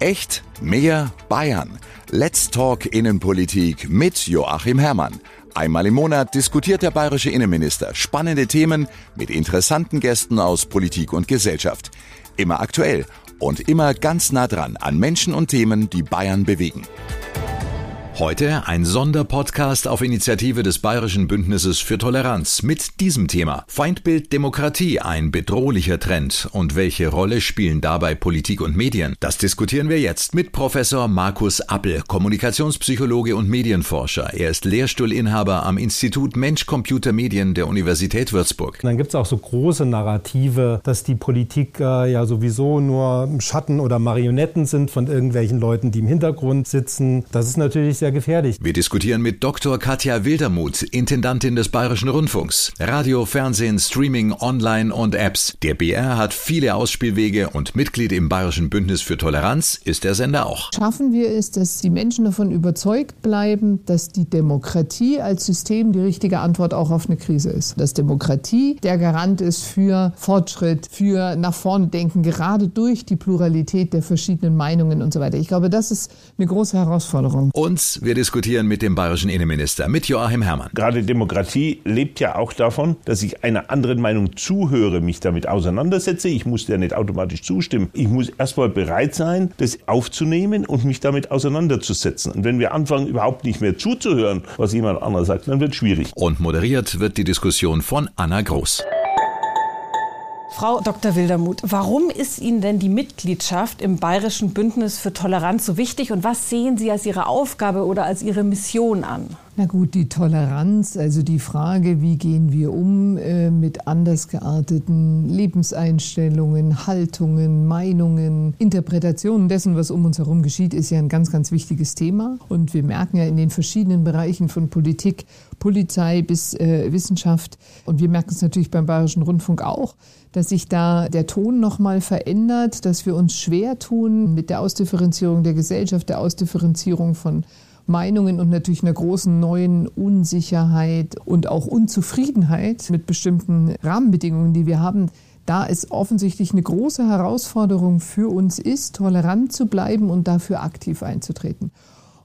Echt mehr Bayern. Let's Talk Innenpolitik mit Joachim Herrmann. Einmal im Monat diskutiert der bayerische Innenminister spannende Themen mit interessanten Gästen aus Politik und Gesellschaft. Immer aktuell und immer ganz nah dran an Menschen und Themen, die Bayern bewegen. Heute ein Sonderpodcast auf Initiative des Bayerischen Bündnisses für Toleranz mit diesem Thema. Feindbild Demokratie, ein bedrohlicher Trend. Und welche Rolle spielen dabei Politik und Medien? Das diskutieren wir jetzt mit Professor Markus Appel, Kommunikationspsychologe und Medienforscher. Er ist Lehrstuhlinhaber am Institut Mensch-Computer-Medien der Universität Würzburg. dann gibt es auch so große Narrative, dass die Politik äh, ja sowieso nur Schatten oder Marionetten sind von irgendwelchen Leuten, die im Hintergrund sitzen. Das ist natürlich sehr gefährlich. Wir diskutieren mit Dr. Katja Wildermuth, Intendantin des Bayerischen Rundfunks. Radio, Fernsehen, Streaming, Online und Apps. Der BR hat viele Ausspielwege und Mitglied im Bayerischen Bündnis für Toleranz ist der Sender auch. Schaffen wir es, dass die Menschen davon überzeugt bleiben, dass die Demokratie als System die richtige Antwort auch auf eine Krise ist. Dass Demokratie der Garant ist für Fortschritt, für nach vorne denken, gerade durch die Pluralität der verschiedenen Meinungen und so weiter. Ich glaube, das ist eine große Herausforderung. Wir diskutieren mit dem bayerischen Innenminister, mit Joachim Herrmann. Gerade Demokratie lebt ja auch davon, dass ich einer anderen Meinung zuhöre, mich damit auseinandersetze. Ich muss der nicht automatisch zustimmen. Ich muss erstmal bereit sein, das aufzunehmen und mich damit auseinanderzusetzen. Und wenn wir anfangen, überhaupt nicht mehr zuzuhören, was jemand anderes sagt, dann wird es schwierig. Und moderiert wird die Diskussion von Anna Groß. Frau Dr. Wildermuth, warum ist Ihnen denn die Mitgliedschaft im Bayerischen Bündnis für Toleranz so wichtig und was sehen Sie als Ihre Aufgabe oder als Ihre Mission an? Na gut, die Toleranz, also die Frage, wie gehen wir um äh, mit anders gearteten Lebenseinstellungen, Haltungen, Meinungen, Interpretationen dessen, was um uns herum geschieht, ist ja ein ganz, ganz wichtiges Thema. Und wir merken ja in den verschiedenen Bereichen von Politik, Polizei bis äh, Wissenschaft und wir merken es natürlich beim Bayerischen Rundfunk auch, dass sich da der Ton nochmal verändert, dass wir uns schwer tun mit der Ausdifferenzierung der Gesellschaft, der Ausdifferenzierung von Meinungen und natürlich einer großen neuen Unsicherheit und auch Unzufriedenheit mit bestimmten Rahmenbedingungen, die wir haben, da es offensichtlich eine große Herausforderung für uns ist, tolerant zu bleiben und dafür aktiv einzutreten.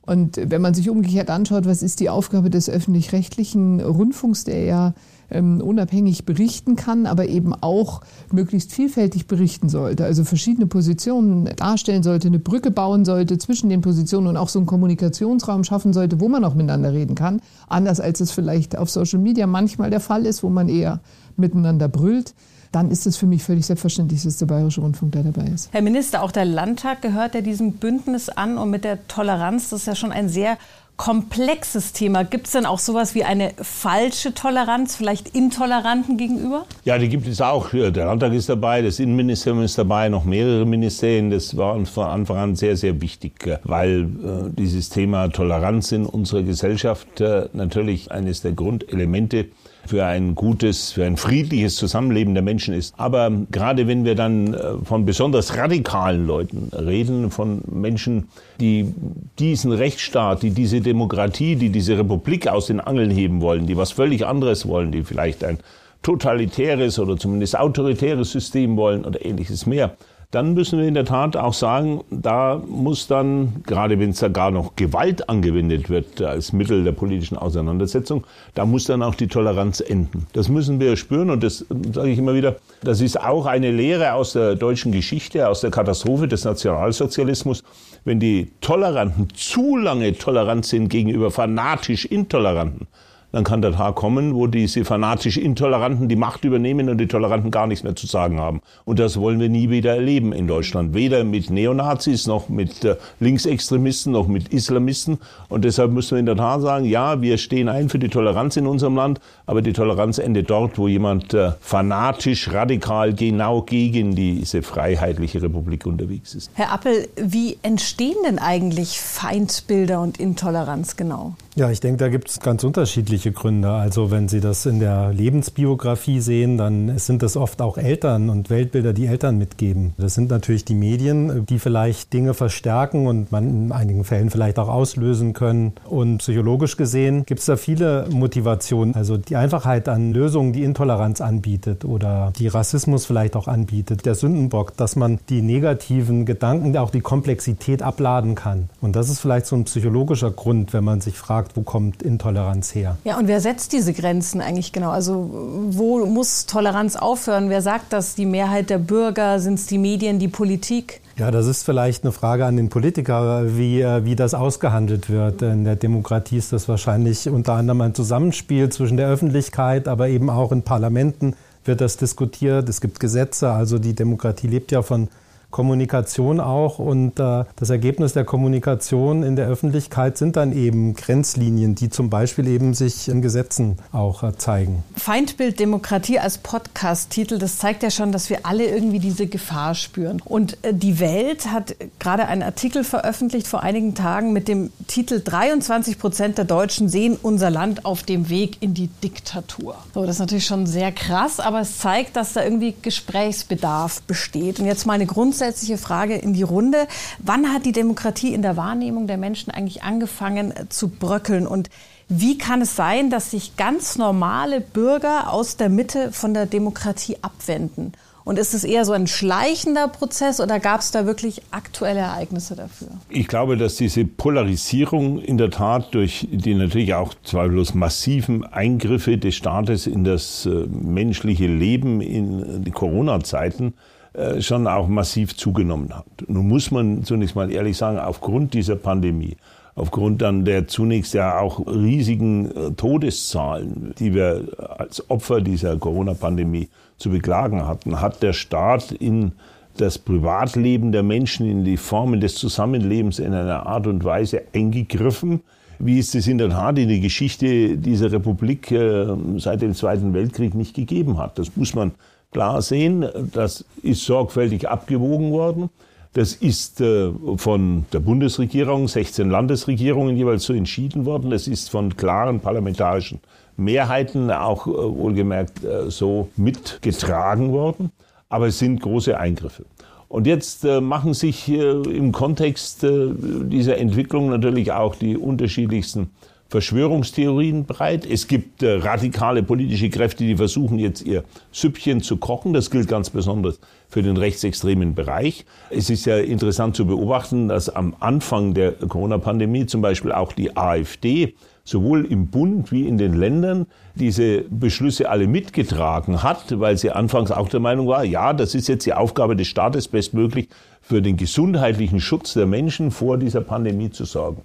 Und wenn man sich umgekehrt anschaut, was ist die Aufgabe des öffentlich-rechtlichen Rundfunks, der ja ähm, unabhängig berichten kann, aber eben auch möglichst vielfältig berichten sollte, also verschiedene Positionen darstellen sollte, eine Brücke bauen sollte zwischen den Positionen und auch so einen Kommunikationsraum schaffen sollte, wo man auch miteinander reden kann, anders als es vielleicht auf Social Media manchmal der Fall ist, wo man eher miteinander brüllt dann ist es für mich völlig selbstverständlich, dass der Bayerische Rundfunk da dabei ist. Herr Minister, auch der Landtag gehört ja diesem Bündnis an und mit der Toleranz, das ist ja schon ein sehr komplexes Thema. Gibt es denn auch sowas wie eine falsche Toleranz, vielleicht Intoleranten gegenüber? Ja, die gibt es auch. Der Landtag ist dabei, das Innenministerium ist dabei, noch mehrere Ministerien. Das war uns von Anfang an sehr, sehr wichtig, weil äh, dieses Thema Toleranz in unserer Gesellschaft äh, natürlich eines der Grundelemente für ein gutes, für ein friedliches Zusammenleben der Menschen ist. Aber gerade wenn wir dann äh, von besonders radikalen Leuten reden, von Menschen, die diesen Rechtsstaat, die diese Demokratie, die diese Republik aus den Angeln heben wollen, die was völlig anderes wollen, die vielleicht ein totalitäres oder zumindest autoritäres System wollen oder ähnliches mehr, dann müssen wir in der Tat auch sagen, da muss dann, gerade wenn es da gar noch Gewalt angewendet wird als Mittel der politischen Auseinandersetzung, da muss dann auch die Toleranz enden. Das müssen wir spüren und das sage ich immer wieder, das ist auch eine Lehre aus der deutschen Geschichte, aus der Katastrophe des Nationalsozialismus. Wenn die Toleranten zu lange tolerant sind gegenüber fanatisch Intoleranten, dann kann der Tag kommen, wo diese fanatisch Intoleranten die Macht übernehmen und die Toleranten gar nichts mehr zu sagen haben. Und das wollen wir nie wieder erleben in Deutschland. Weder mit Neonazis, noch mit äh, Linksextremisten, noch mit Islamisten. Und deshalb müssen wir in der Tat sagen, ja, wir stehen ein für die Toleranz in unserem Land, aber die Toleranz endet dort, wo jemand äh, fanatisch, radikal genau gegen diese freiheitliche Republik unterwegs ist. Herr Appel, wie entstehen denn eigentlich Feindbilder und Intoleranz genau? Ja, ich denke, da gibt es ganz unterschiedliche unterschiedliche Gründe. Also wenn Sie das in der Lebensbiografie sehen, dann sind das oft auch Eltern und Weltbilder, die Eltern mitgeben. Das sind natürlich die Medien, die vielleicht Dinge verstärken und man in einigen Fällen vielleicht auch auslösen können. Und psychologisch gesehen gibt es da viele Motivationen. Also die Einfachheit an Lösungen, die Intoleranz anbietet oder die Rassismus vielleicht auch anbietet. Der Sündenbock, dass man die negativen Gedanken, auch die Komplexität abladen kann. Und das ist vielleicht so ein psychologischer Grund, wenn man sich fragt, wo kommt Intoleranz her? Ja, und wer setzt diese Grenzen eigentlich genau? Also wo muss Toleranz aufhören? Wer sagt das? Die Mehrheit der Bürger? Sind es die Medien, die Politik? Ja, das ist vielleicht eine Frage an den Politiker, wie, äh, wie das ausgehandelt wird. In der Demokratie ist das wahrscheinlich unter anderem ein Zusammenspiel zwischen der Öffentlichkeit, aber eben auch in Parlamenten wird das diskutiert. Es gibt Gesetze, also die Demokratie lebt ja von Kommunikation auch. Und äh, das Ergebnis der Kommunikation in der Öffentlichkeit sind dann eben Grenzlinien, die zum Beispiel eben sich in Gesetzen auch äh, zeigen. Feindbild Demokratie als Podcast-Titel, das zeigt ja schon, dass wir alle irgendwie diese Gefahr spüren. Und äh, die Welt hat gerade einen Artikel veröffentlicht vor einigen Tagen mit dem Titel 23 Prozent der Deutschen sehen unser Land auf dem Weg in die Diktatur. So, das ist natürlich schon sehr krass, aber es zeigt, dass da irgendwie Gesprächsbedarf besteht. Und jetzt mal eine grundsätzliche grundsätzliche Frage in die Runde. Wann hat die Demokratie in der Wahrnehmung der Menschen eigentlich angefangen äh, zu bröckeln? Und wie kann es sein, dass sich ganz normale Bürger aus der Mitte von der Demokratie abwenden? Und ist es eher so ein schleichender Prozess oder gab es da wirklich aktuelle Ereignisse dafür? Ich glaube, dass diese Polarisierung in der Tat durch die natürlich auch zweifellos massiven Eingriffe des Staates in das äh, menschliche Leben in die Corona-Zeiten äh, schon auch massiv zugenommen hat. Nun muss man zunächst mal ehrlich sagen, aufgrund dieser Pandemie, aufgrund dann der zunächst ja auch riesigen äh, Todeszahlen, die wir als Opfer dieser Corona-Pandemie zu beklagen hatten, hat der Staat in das Privatleben der Menschen, in die Formen des Zusammenlebens in einer Art und Weise eingegriffen, wie es das in der Tat in der Geschichte dieser Republik äh, seit dem Zweiten Weltkrieg nicht gegeben hat. Das muss man klar sehen. Das ist sorgfältig abgewogen worden. Das ist äh, von der Bundesregierung, 16 Landesregierungen jeweils so entschieden worden. Das ist von klaren parlamentarischen Mehrheiten auch äh, wohlgemerkt äh, so mitgetragen worden. Aber es sind große Eingriffe. Und jetzt machen sich im Kontext dieser Entwicklung natürlich auch die unterschiedlichsten Verschwörungstheorien breit. Es gibt äh, radikale politische Kräfte, die versuchen jetzt ihr Süppchen zu kochen. Das gilt ganz besonders für den rechtsextremen Bereich. Es ist ja interessant zu beobachten, dass am Anfang der Corona-Pandemie zum Beispiel auch die AfD sowohl im Bund wie in den Ländern diese Beschlüsse alle mitgetragen hat, weil sie anfangs auch der Meinung war, ja, das ist jetzt die Aufgabe des Staates bestmöglich für den gesundheitlichen Schutz der Menschen vor dieser Pandemie zu sorgen.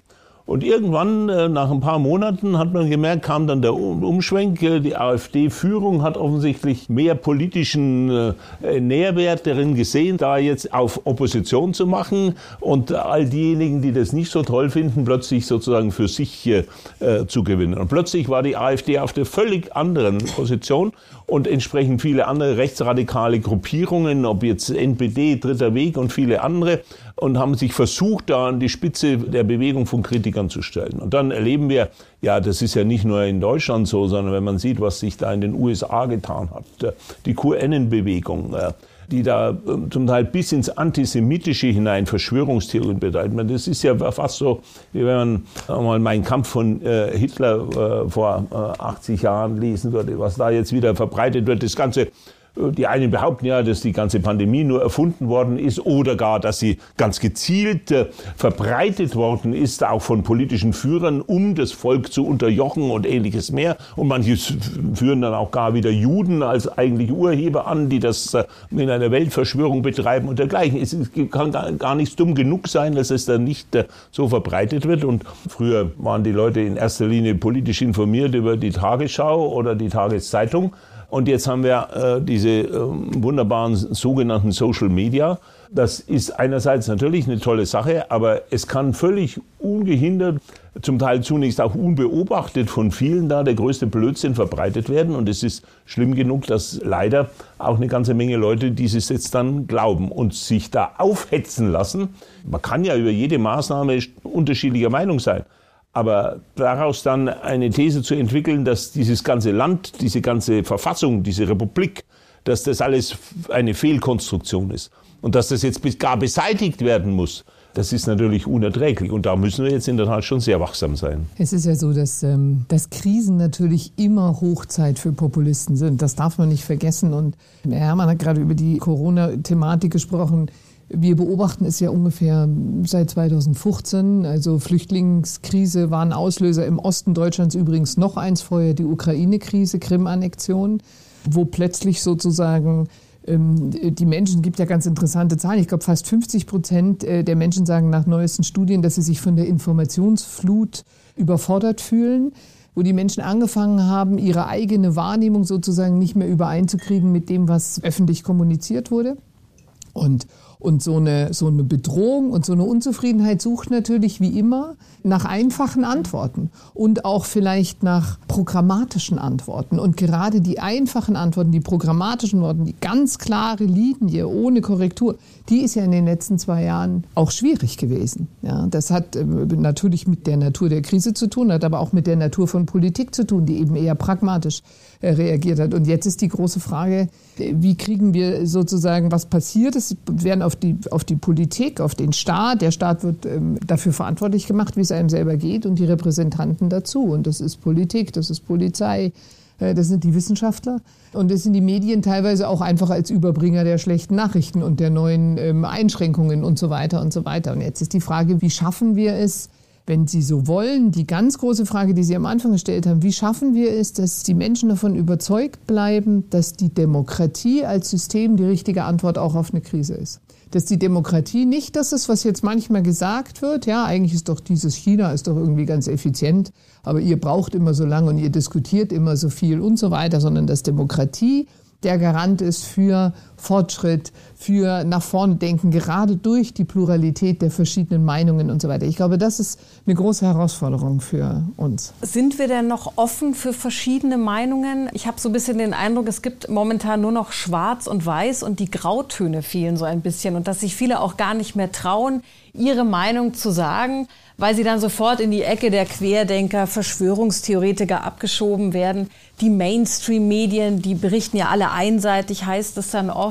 Und irgendwann, äh, nach ein paar Monaten, hat man gemerkt, kam dann der Umschwenk. Äh, die AfD-Führung hat offensichtlich mehr politischen äh, Nährwert darin gesehen, da jetzt auf Opposition zu machen und all diejenigen, die das nicht so toll finden, plötzlich sozusagen für sich zu gewinnen. Und plötzlich war die AfD auf der völlig anderen Position und entsprechend viele andere rechtsradikale Gruppierungen, ob jetzt NPD, Dritter Weg und viele andere, und haben sich versucht, da an die Spitze der Bewegung von Kritikern zu stellen. Und dann erleben wir, ja, das ist ja nicht nur in Deutschland so, sondern wenn man sieht, was sich da in den USA getan hat, die QAnon-Bewegung, die da ähm, zum Teil bis ins Antisemitische hinein Verschwörungstheorien betreibt. Das ist ja fast so, wie wenn man mal meinen Kampf von äh, Hitler äh, vor 80 äh, Jahren lesen würde, was da jetzt wieder verbreitet wird. Das ganze die einen behaupten ja, dass die ganze Pandemie nur erfunden worden ist oder gar, dass sie ganz gezielt äh, verbreitet worden ist, auch von politischen Führern, um das Volk zu unterjochen und ähnliches mehr. Und manche führen dann auch gar wieder Juden als eigentliche Urheber an, die das äh, in einer Weltverschwörung betreiben und dergleichen. Es kann gar nichts dumm genug sein, dass es dann nicht äh, so verbreitet wird. Und früher waren die Leute in erster Linie politisch informiert über die Tagesschau oder die Tageszeitung. Und jetzt haben wir äh, diese äh, wunderbaren sogenannten Social Media. Das ist einerseits natürlich eine tolle Sache, aber es kann völlig ungehindert, zum Teil zunächst auch unbeobachtet von vielen da der größte Blödsinn verbreitet werden. Und es ist schlimm genug, dass leider auch eine ganze Menge Leute dieses jetzt dann glauben und sich da aufhetzen lassen. Man kann ja über jede Maßnahme unterschiedlicher Meinung sein. Aber daraus dann eine These zu entwickeln, dass dieses ganze Land, diese ganze Verfassung, diese Republik, dass das alles eine Fehlkonstruktion ist und dass das jetzt gar beseitigt werden muss, das ist natürlich unerträglich. Und da müssen wir jetzt in der Tat schon sehr wachsam sein. Es ist ja so, dass, ähm, dass Krisen natürlich immer Hochzeit für Populisten sind. Das darf man nicht vergessen. Und Herr Herrmann hat gerade über die Corona-Thematik gesprochen. Wir beobachten es ja ungefähr seit 2015. Also Flüchtlingskrise war ein Auslöser im Osten Deutschlands übrigens noch eins vorher, die Ukraine-Krise, Krim-Annexion, wo plötzlich sozusagen ähm, die Menschen, gibt ja ganz interessante Zahlen. Ich glaube, fast 50 Prozent äh, der Menschen sagen nach neuesten Studien, dass sie sich von der Informationsflut überfordert fühlen wo die Menschen angefangen haben, ihre eigene Wahrnehmung sozusagen nicht mehr übereinzukriegen mit dem, was öffentlich kommuniziert wurde. Und und so eine, so eine Bedrohung und so eine Unzufriedenheit sucht natürlich wie immer nach einfachen Antworten und auch vielleicht nach programmatischen Antworten. Und gerade die einfachen Antworten, die programmatischen Worte, die ganz klare Linie ohne Korrektur, die ist ja in den letzten zwei Jahren auch schwierig gewesen. Ja, das hat äh, natürlich mit der Natur der Krise zu tun, hat aber auch mit der Natur von Politik zu tun, die eben eher pragmatisch reagiert hat. Und jetzt ist die große Frage, äh, wie kriegen wir sozusagen, was passiert ist, werden auf die, auf die Politik, auf den Staat, der Staat wird ähm, dafür verantwortlich gemacht, wie es einem selber geht und die Repräsentanten dazu. Und das ist Politik, das ist Polizei, äh, das sind die Wissenschaftler und das sind die Medien teilweise auch einfach als Überbringer der schlechten Nachrichten und der neuen ähm, Einschränkungen und so weiter und so weiter. Und jetzt ist die Frage, wie schaffen wir es, wenn Sie so wollen, die ganz große Frage, die Sie am Anfang gestellt haben, wie schaffen wir es, dass die Menschen davon überzeugt bleiben, dass die Demokratie als System die richtige Antwort auch auf eine Krise ist? Dass die Demokratie nicht das ist, was jetzt manchmal gesagt wird, ja, eigentlich ist doch dieses China ist doch irgendwie ganz effizient, aber ihr braucht immer so lange und ihr diskutiert immer so viel und so weiter, sondern dass Demokratie der Garant ist für Fortschritt, für nach vorne denken, gerade durch die Pluralität der verschiedenen Meinungen und so weiter. Ich glaube, das ist eine große Herausforderung für uns. Sind wir denn noch offen für verschiedene Meinungen? Ich habe so ein bisschen den Eindruck, es gibt momentan nur noch Schwarz und Weiß und die Grautöne fehlen so ein bisschen und dass sich viele auch gar nicht mehr trauen, ihre Meinung zu sagen weil sie dann sofort in die Ecke der Querdenker, Verschwörungstheoretiker abgeschoben werden. Die Mainstream-Medien, die berichten ja alle einseitig, heißt es dann oft.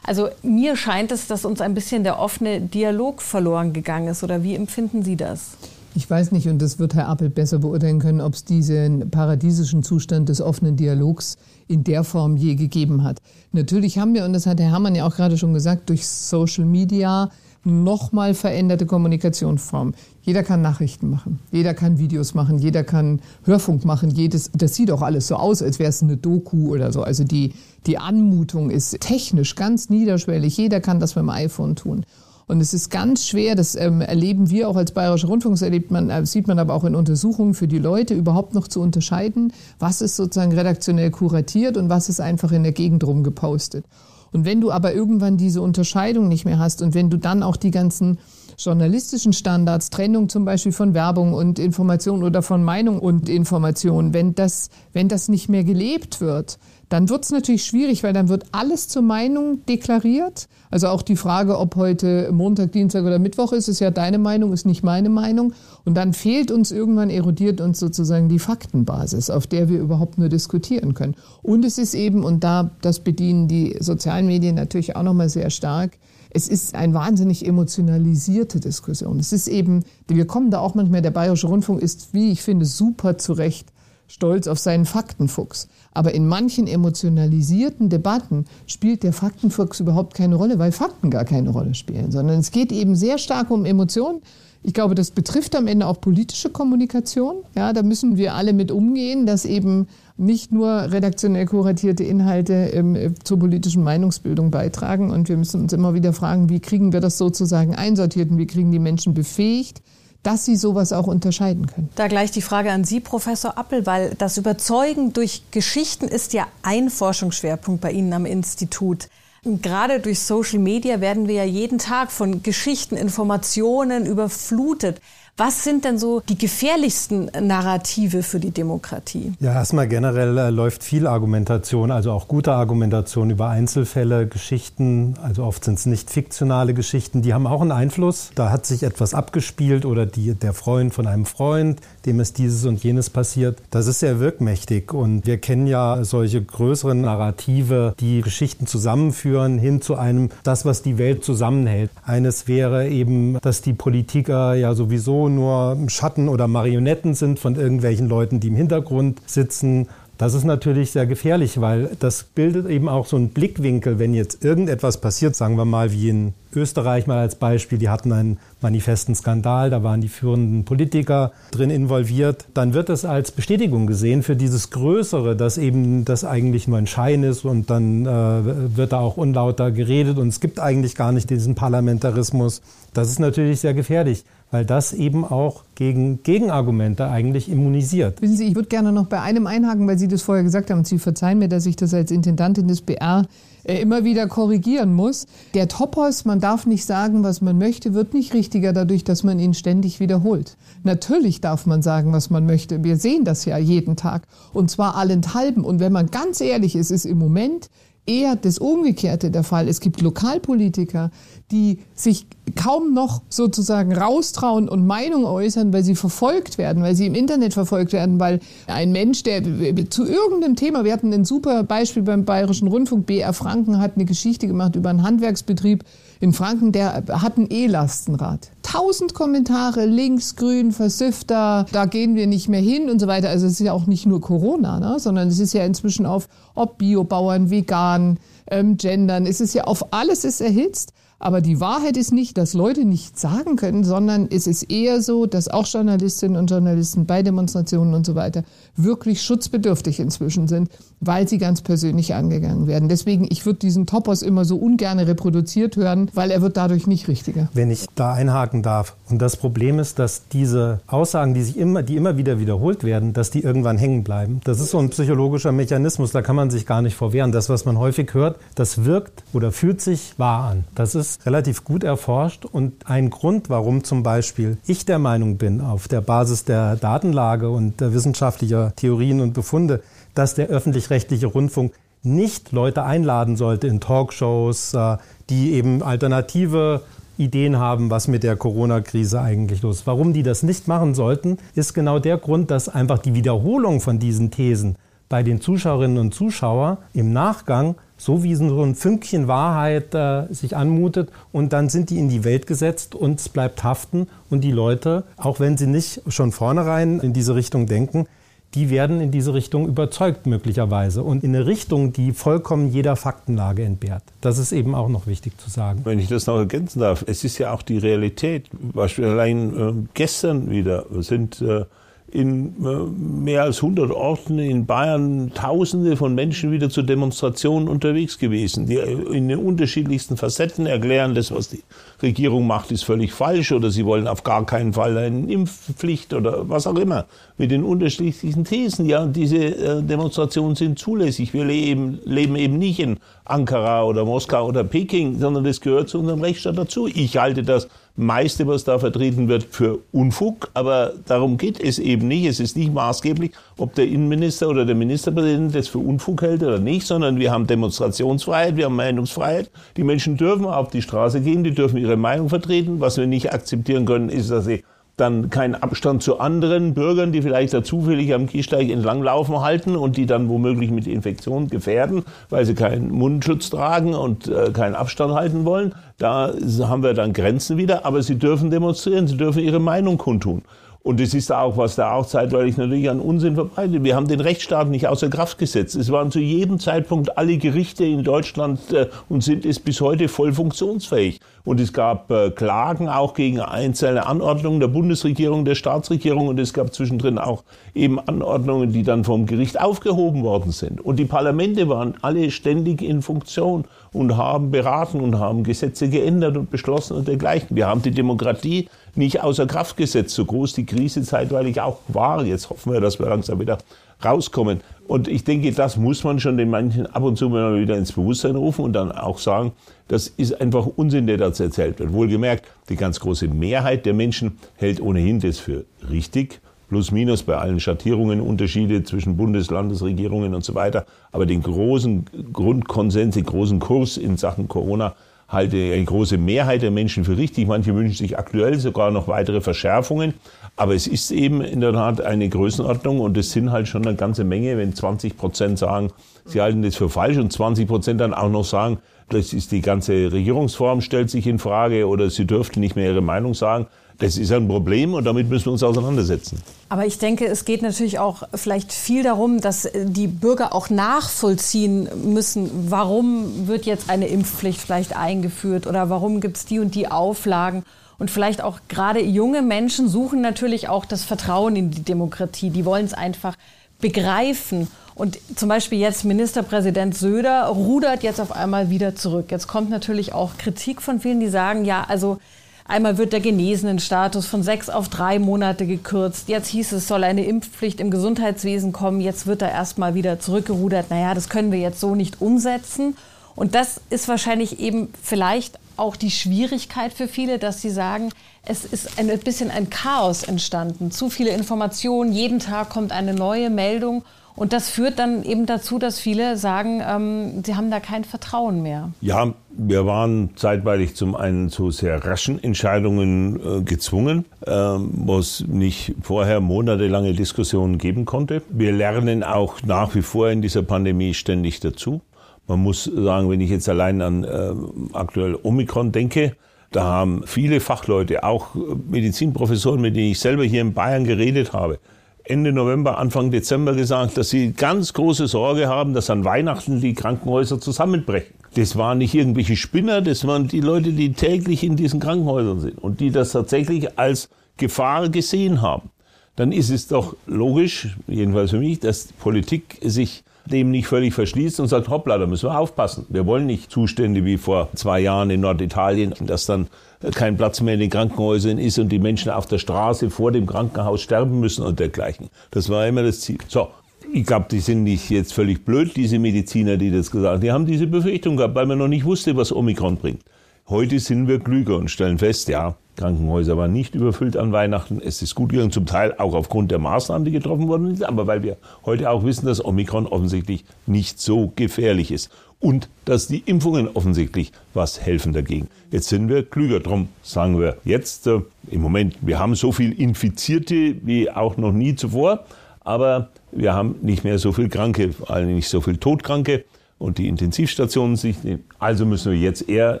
Also mir scheint es, dass uns ein bisschen der offene Dialog verloren gegangen ist. Oder wie empfinden Sie das? Ich weiß nicht, und das wird Herr Appel besser beurteilen können, ob es diesen paradiesischen Zustand des offenen Dialogs in der Form je gegeben hat. Natürlich haben wir, und das hat Herr Herrmann ja auch gerade schon gesagt, durch Social Media nochmal veränderte Kommunikationsform. Jeder kann Nachrichten machen, jeder kann Videos machen, jeder kann Hörfunk machen. Jedes, das sieht auch alles so aus, als wäre es eine Doku oder so. Also die, die Anmutung ist technisch ganz niederschwellig. Jeder kann das mit dem iPhone tun. Und es ist ganz schwer, das ähm, erleben wir auch als Bayerischer Rundfunk, das man, äh, sieht man aber auch in Untersuchungen für die Leute, überhaupt noch zu unterscheiden, was ist sozusagen redaktionell kuratiert und was ist einfach in der Gegend rumgepostet. Und wenn du aber irgendwann diese Unterscheidung nicht mehr hast und wenn du dann auch die ganzen journalistischen Standards, Trennung zum Beispiel von Werbung und Information oder von Meinung und Information, wenn das, wenn das nicht mehr gelebt wird, dann wird es natürlich schwierig, weil dann wird alles zur Meinung deklariert. Also auch die Frage, ob heute Montag, Dienstag oder Mittwoch ist, ist ja deine Meinung, ist nicht meine Meinung. Und dann fehlt uns irgendwann, erodiert uns sozusagen die Faktenbasis, auf der wir überhaupt nur diskutieren können. Und es ist eben, und da, das bedienen die sozialen Medien natürlich auch nochmal sehr stark, es ist eine wahnsinnig emotionalisierte Diskussion. Es ist eben, wir kommen da auch manchmal, der Bayerische Rundfunk ist, wie ich finde, super zurecht stolz auf seinen Faktenfuchs. Aber in manchen emotionalisierten Debatten spielt der Faktenfuchs überhaupt keine Rolle, weil Fakten gar keine Rolle spielen, sondern es geht eben sehr stark um Emotionen. Ich glaube, das betrifft am Ende auch politische Kommunikation. Ja, da müssen wir alle mit umgehen, dass eben nicht nur redaktionell kuratierte Inhalte ähm, zur politischen Meinungsbildung beitragen. Und wir müssen uns immer wieder fragen, wie kriegen wir das sozusagen einsortiert und wie kriegen die Menschen befähigt, dass sie sowas auch unterscheiden können. Da gleich die Frage an Sie, Professor Appel, weil das Überzeugen durch Geschichten ist ja ein Forschungsschwerpunkt bei Ihnen am Institut. Gerade durch Social Media werden wir ja jeden Tag von Geschichten, Informationen überflutet. Was sind denn so die gefährlichsten Narrative für die Demokratie? Ja, erstmal generell äh, läuft viel Argumentation, also auch gute Argumentation über Einzelfälle, Geschichten. Also oft sind es nicht fiktionale Geschichten, die haben auch einen Einfluss. Da hat sich etwas abgespielt oder die, der Freund von einem Freund, dem ist dieses und jenes passiert. Das ist sehr wirkmächtig und wir kennen ja solche größeren Narrative, die Geschichten zusammenführen hin zu einem, das, was die Welt zusammenhält. Eines wäre eben, dass die Politiker ja sowieso nur Schatten oder Marionetten sind von irgendwelchen Leuten, die im Hintergrund sitzen das ist natürlich sehr gefährlich, weil das bildet eben auch so einen Blickwinkel, wenn jetzt irgendetwas passiert, sagen wir mal wie in Österreich mal als Beispiel, die hatten einen manifesten Skandal, da waren die führenden Politiker drin involviert, dann wird das als Bestätigung gesehen für dieses Größere, dass eben das eigentlich nur ein Schein ist und dann äh, wird da auch unlauter geredet und es gibt eigentlich gar nicht diesen Parlamentarismus. Das ist natürlich sehr gefährlich weil das eben auch gegen Gegenargumente eigentlich immunisiert. Wissen Sie, ich würde gerne noch bei einem einhaken, weil Sie das vorher gesagt haben. Sie verzeihen mir, dass ich das als Intendantin des BR äh, immer wieder korrigieren muss. Der Topos, man darf nicht sagen, was man möchte, wird nicht richtiger dadurch, dass man ihn ständig wiederholt. Natürlich darf man sagen, was man möchte. Wir sehen das ja jeden Tag. Und zwar allenthalben. Und wenn man ganz ehrlich ist, ist im Moment eher das Umgekehrte der Fall. Es gibt Lokalpolitiker, die sich kaum noch sozusagen raustrauen und Meinung äußern, weil sie verfolgt werden, weil sie im Internet verfolgt werden, weil ein Mensch, der zu irgendeinem Thema, wir hatten ein super Beispiel beim Bayerischen Rundfunk, BR Franken hat eine Geschichte gemacht über einen Handwerksbetrieb in Franken, der hat ein E-Lastenrad. Tausend Kommentare, links, grün, versifter, da gehen wir nicht mehr hin und so weiter. Also es ist ja auch nicht nur Corona, ne? sondern es ist ja inzwischen auf, ob Biobauern, vegan, ähm, gendern, es ist ja auf alles ist erhitzt. Aber die Wahrheit ist nicht, dass Leute nichts sagen können, sondern es ist eher so, dass auch Journalistinnen und Journalisten bei Demonstrationen und so weiter wirklich schutzbedürftig inzwischen sind, weil sie ganz persönlich angegangen werden. Deswegen, ich würde diesen Topos immer so ungern reproduziert hören, weil er wird dadurch nicht richtiger. Wenn ich da einhaken darf. Und das Problem ist, dass diese Aussagen, die sich immer, die immer wieder wiederholt werden, dass die irgendwann hängen bleiben. Das ist so ein psychologischer Mechanismus, da kann man sich gar nicht vorwehren. Das, was man häufig hört, das wirkt oder fühlt sich wahr an. Das ist ist relativ gut erforscht und ein Grund, warum zum Beispiel ich der Meinung bin, auf der Basis der Datenlage und der wissenschaftlicher Theorien und Befunde, dass der öffentlich-rechtliche Rundfunk nicht Leute einladen sollte in Talkshows, äh, die eben alternative Ideen haben, was mit der Corona-Krise eigentlich los ist. Warum die das nicht machen sollten, ist genau der Grund, dass einfach die Wiederholung von diesen Thesen bei den Zuschauerinnen und Zuschauern im Nachgang so wie so ein Fünkchen Wahrheit äh, sich anmutet und dann sind die in die Welt gesetzt und es bleibt haften und die Leute, auch wenn sie nicht schon vornherein in diese Richtung denken, die werden in diese Richtung überzeugt möglicherweise und in eine Richtung, die vollkommen jeder Faktenlage entbehrt. Das ist eben auch noch wichtig zu sagen. Wenn ich das noch ergänzen darf, es ist ja auch die Realität. Beispiel allein äh, gestern wieder sind äh, in äh, mehr als 100 Orten in Bayern Tausende von Menschen wieder zu Demonstrationen unterwegs gewesen, die in den unterschiedlichsten Facetten erklären, das, was die Regierung macht, ist völlig falsch oder sie wollen auf gar keinen Fall eine Impfpflicht oder was auch immer. Mit den unterschiedlichsten Thesen. Ja, diese äh, Demonstrationen sind zulässig. Wir leben, leben eben nicht in Ankara oder Moskau oder Peking, sondern das gehört zu unserem Rechtsstaat dazu. Ich halte das meiste, was da vertreten wird, für Unfug. Aber darum geht es eben nicht. Es ist nicht maßgeblich, ob der Innenminister oder der Ministerpräsident das für Unfug hält oder nicht, sondern wir haben Demonstrationsfreiheit, wir haben Meinungsfreiheit. Die Menschen dürfen auf die Straße gehen, die dürfen ihre Meinung vertreten. Was wir nicht akzeptieren können, ist, dass sie dann keinen Abstand zu anderen Bürgern, die vielleicht da zufällig am Gehsteig entlanglaufen, halten und die dann womöglich mit Infektionen gefährden, weil sie keinen Mundschutz tragen und äh, keinen Abstand halten wollen. Da haben wir dann Grenzen wieder, aber sie dürfen demonstrieren, sie dürfen ihre Meinung kundtun. Und es ist auch, was da auch zeitweilig natürlich an Unsinn verbreitet. Wir haben den Rechtsstaat nicht außer Kraft gesetzt. Es waren zu jedem Zeitpunkt alle Gerichte in Deutschland äh, und sind es bis heute voll funktionsfähig. Und es gab äh, Klagen auch gegen einzelne Anordnungen der Bundesregierung, der Staatsregierung. Und es gab zwischendrin auch eben Anordnungen, die dann vom Gericht aufgehoben worden sind. Und die Parlamente waren alle ständig in Funktion und haben beraten und haben Gesetze geändert und beschlossen und dergleichen. Wir haben die Demokratie nicht außer Kraft gesetzt, so groß die Krise zeitweilig auch war. Jetzt hoffen wir, dass wir langsam wieder rauskommen. Und ich denke, das muss man schon den manchen ab und zu mal wieder ins Bewusstsein rufen und dann auch sagen, das ist einfach Unsinn, der dazu erzählt wird. Wohlgemerkt, die ganz große Mehrheit der Menschen hält ohnehin das für richtig. Plus, minus bei allen Schattierungen, Unterschiede zwischen Bundes-, Landesregierungen und so weiter. Aber den großen Grundkonsens, den großen Kurs in Sachen Corona halte eine große Mehrheit der Menschen für richtig. Manche wünschen sich aktuell sogar noch weitere Verschärfungen. Aber es ist eben in der Tat eine Größenordnung und es sind halt schon eine ganze Menge, wenn 20 Prozent sagen, sie halten das für falsch und 20 Prozent dann auch noch sagen, das ist die ganze Regierungsform stellt sich in Frage oder sie dürften nicht mehr ihre Meinung sagen. Das ist ein Problem und damit müssen wir uns auseinandersetzen. Aber ich denke, es geht natürlich auch vielleicht viel darum, dass die Bürger auch nachvollziehen müssen, warum wird jetzt eine Impfpflicht vielleicht eingeführt oder warum gibt es die und die Auflagen. Und vielleicht auch gerade junge Menschen suchen natürlich auch das Vertrauen in die Demokratie. Die wollen es einfach begreifen. Und zum Beispiel jetzt Ministerpräsident Söder rudert jetzt auf einmal wieder zurück. Jetzt kommt natürlich auch Kritik von vielen, die sagen, ja, also Einmal wird der Genesenenstatus von sechs auf drei Monate gekürzt. Jetzt hieß es, soll eine Impfpflicht im Gesundheitswesen kommen. Jetzt wird er erstmal wieder zurückgerudert. Naja, das können wir jetzt so nicht umsetzen. Und das ist wahrscheinlich eben vielleicht auch die Schwierigkeit für viele, dass sie sagen, es ist ein bisschen ein Chaos entstanden. Zu viele Informationen, jeden Tag kommt eine neue Meldung. Und das führt dann eben dazu, dass viele sagen, ähm, sie haben da kein Vertrauen mehr. Ja, wir waren zeitweilig zum einen zu sehr raschen Entscheidungen äh, gezwungen, äh, wo es nicht vorher monatelange Diskussionen geben konnte. Wir lernen auch nach wie vor in dieser Pandemie ständig dazu. Man muss sagen, wenn ich jetzt allein an äh, aktuell Omikron denke, da haben viele Fachleute, auch Medizinprofessoren, mit denen ich selber hier in Bayern geredet habe, Ende November, Anfang Dezember gesagt, dass sie ganz große Sorge haben, dass an Weihnachten die Krankenhäuser zusammenbrechen. Das waren nicht irgendwelche Spinner, das waren die Leute, die täglich in diesen Krankenhäusern sind und die das tatsächlich als Gefahr gesehen haben. Dann ist es doch logisch, jedenfalls für mich, dass Politik sich dem nicht völlig verschließt und sagt, hoppla, da müssen wir aufpassen. Wir wollen nicht Zustände wie vor zwei Jahren in Norditalien, dass dann kein Platz mehr in den Krankenhäusern ist und die Menschen auf der Straße vor dem Krankenhaus sterben müssen und dergleichen. Das war immer das Ziel. So. Ich glaube, die sind nicht jetzt völlig blöd, diese Mediziner, die das gesagt haben. Die haben diese Befürchtung gehabt, weil man noch nicht wusste, was Omikron bringt. Heute sind wir klüger und stellen fest, ja, Krankenhäuser waren nicht überfüllt an Weihnachten. Es ist gut gegangen, zum Teil auch aufgrund der Maßnahmen, die getroffen worden sind, aber weil wir heute auch wissen, dass Omikron offensichtlich nicht so gefährlich ist und dass die Impfungen offensichtlich was helfen dagegen. Jetzt sind wir klüger. Drum sagen wir jetzt äh, im Moment, wir haben so viel Infizierte wie auch noch nie zuvor, aber wir haben nicht mehr so viel Kranke, vor allem nicht so viel Todkranke und die Intensivstationen sich. Also müssen wir jetzt eher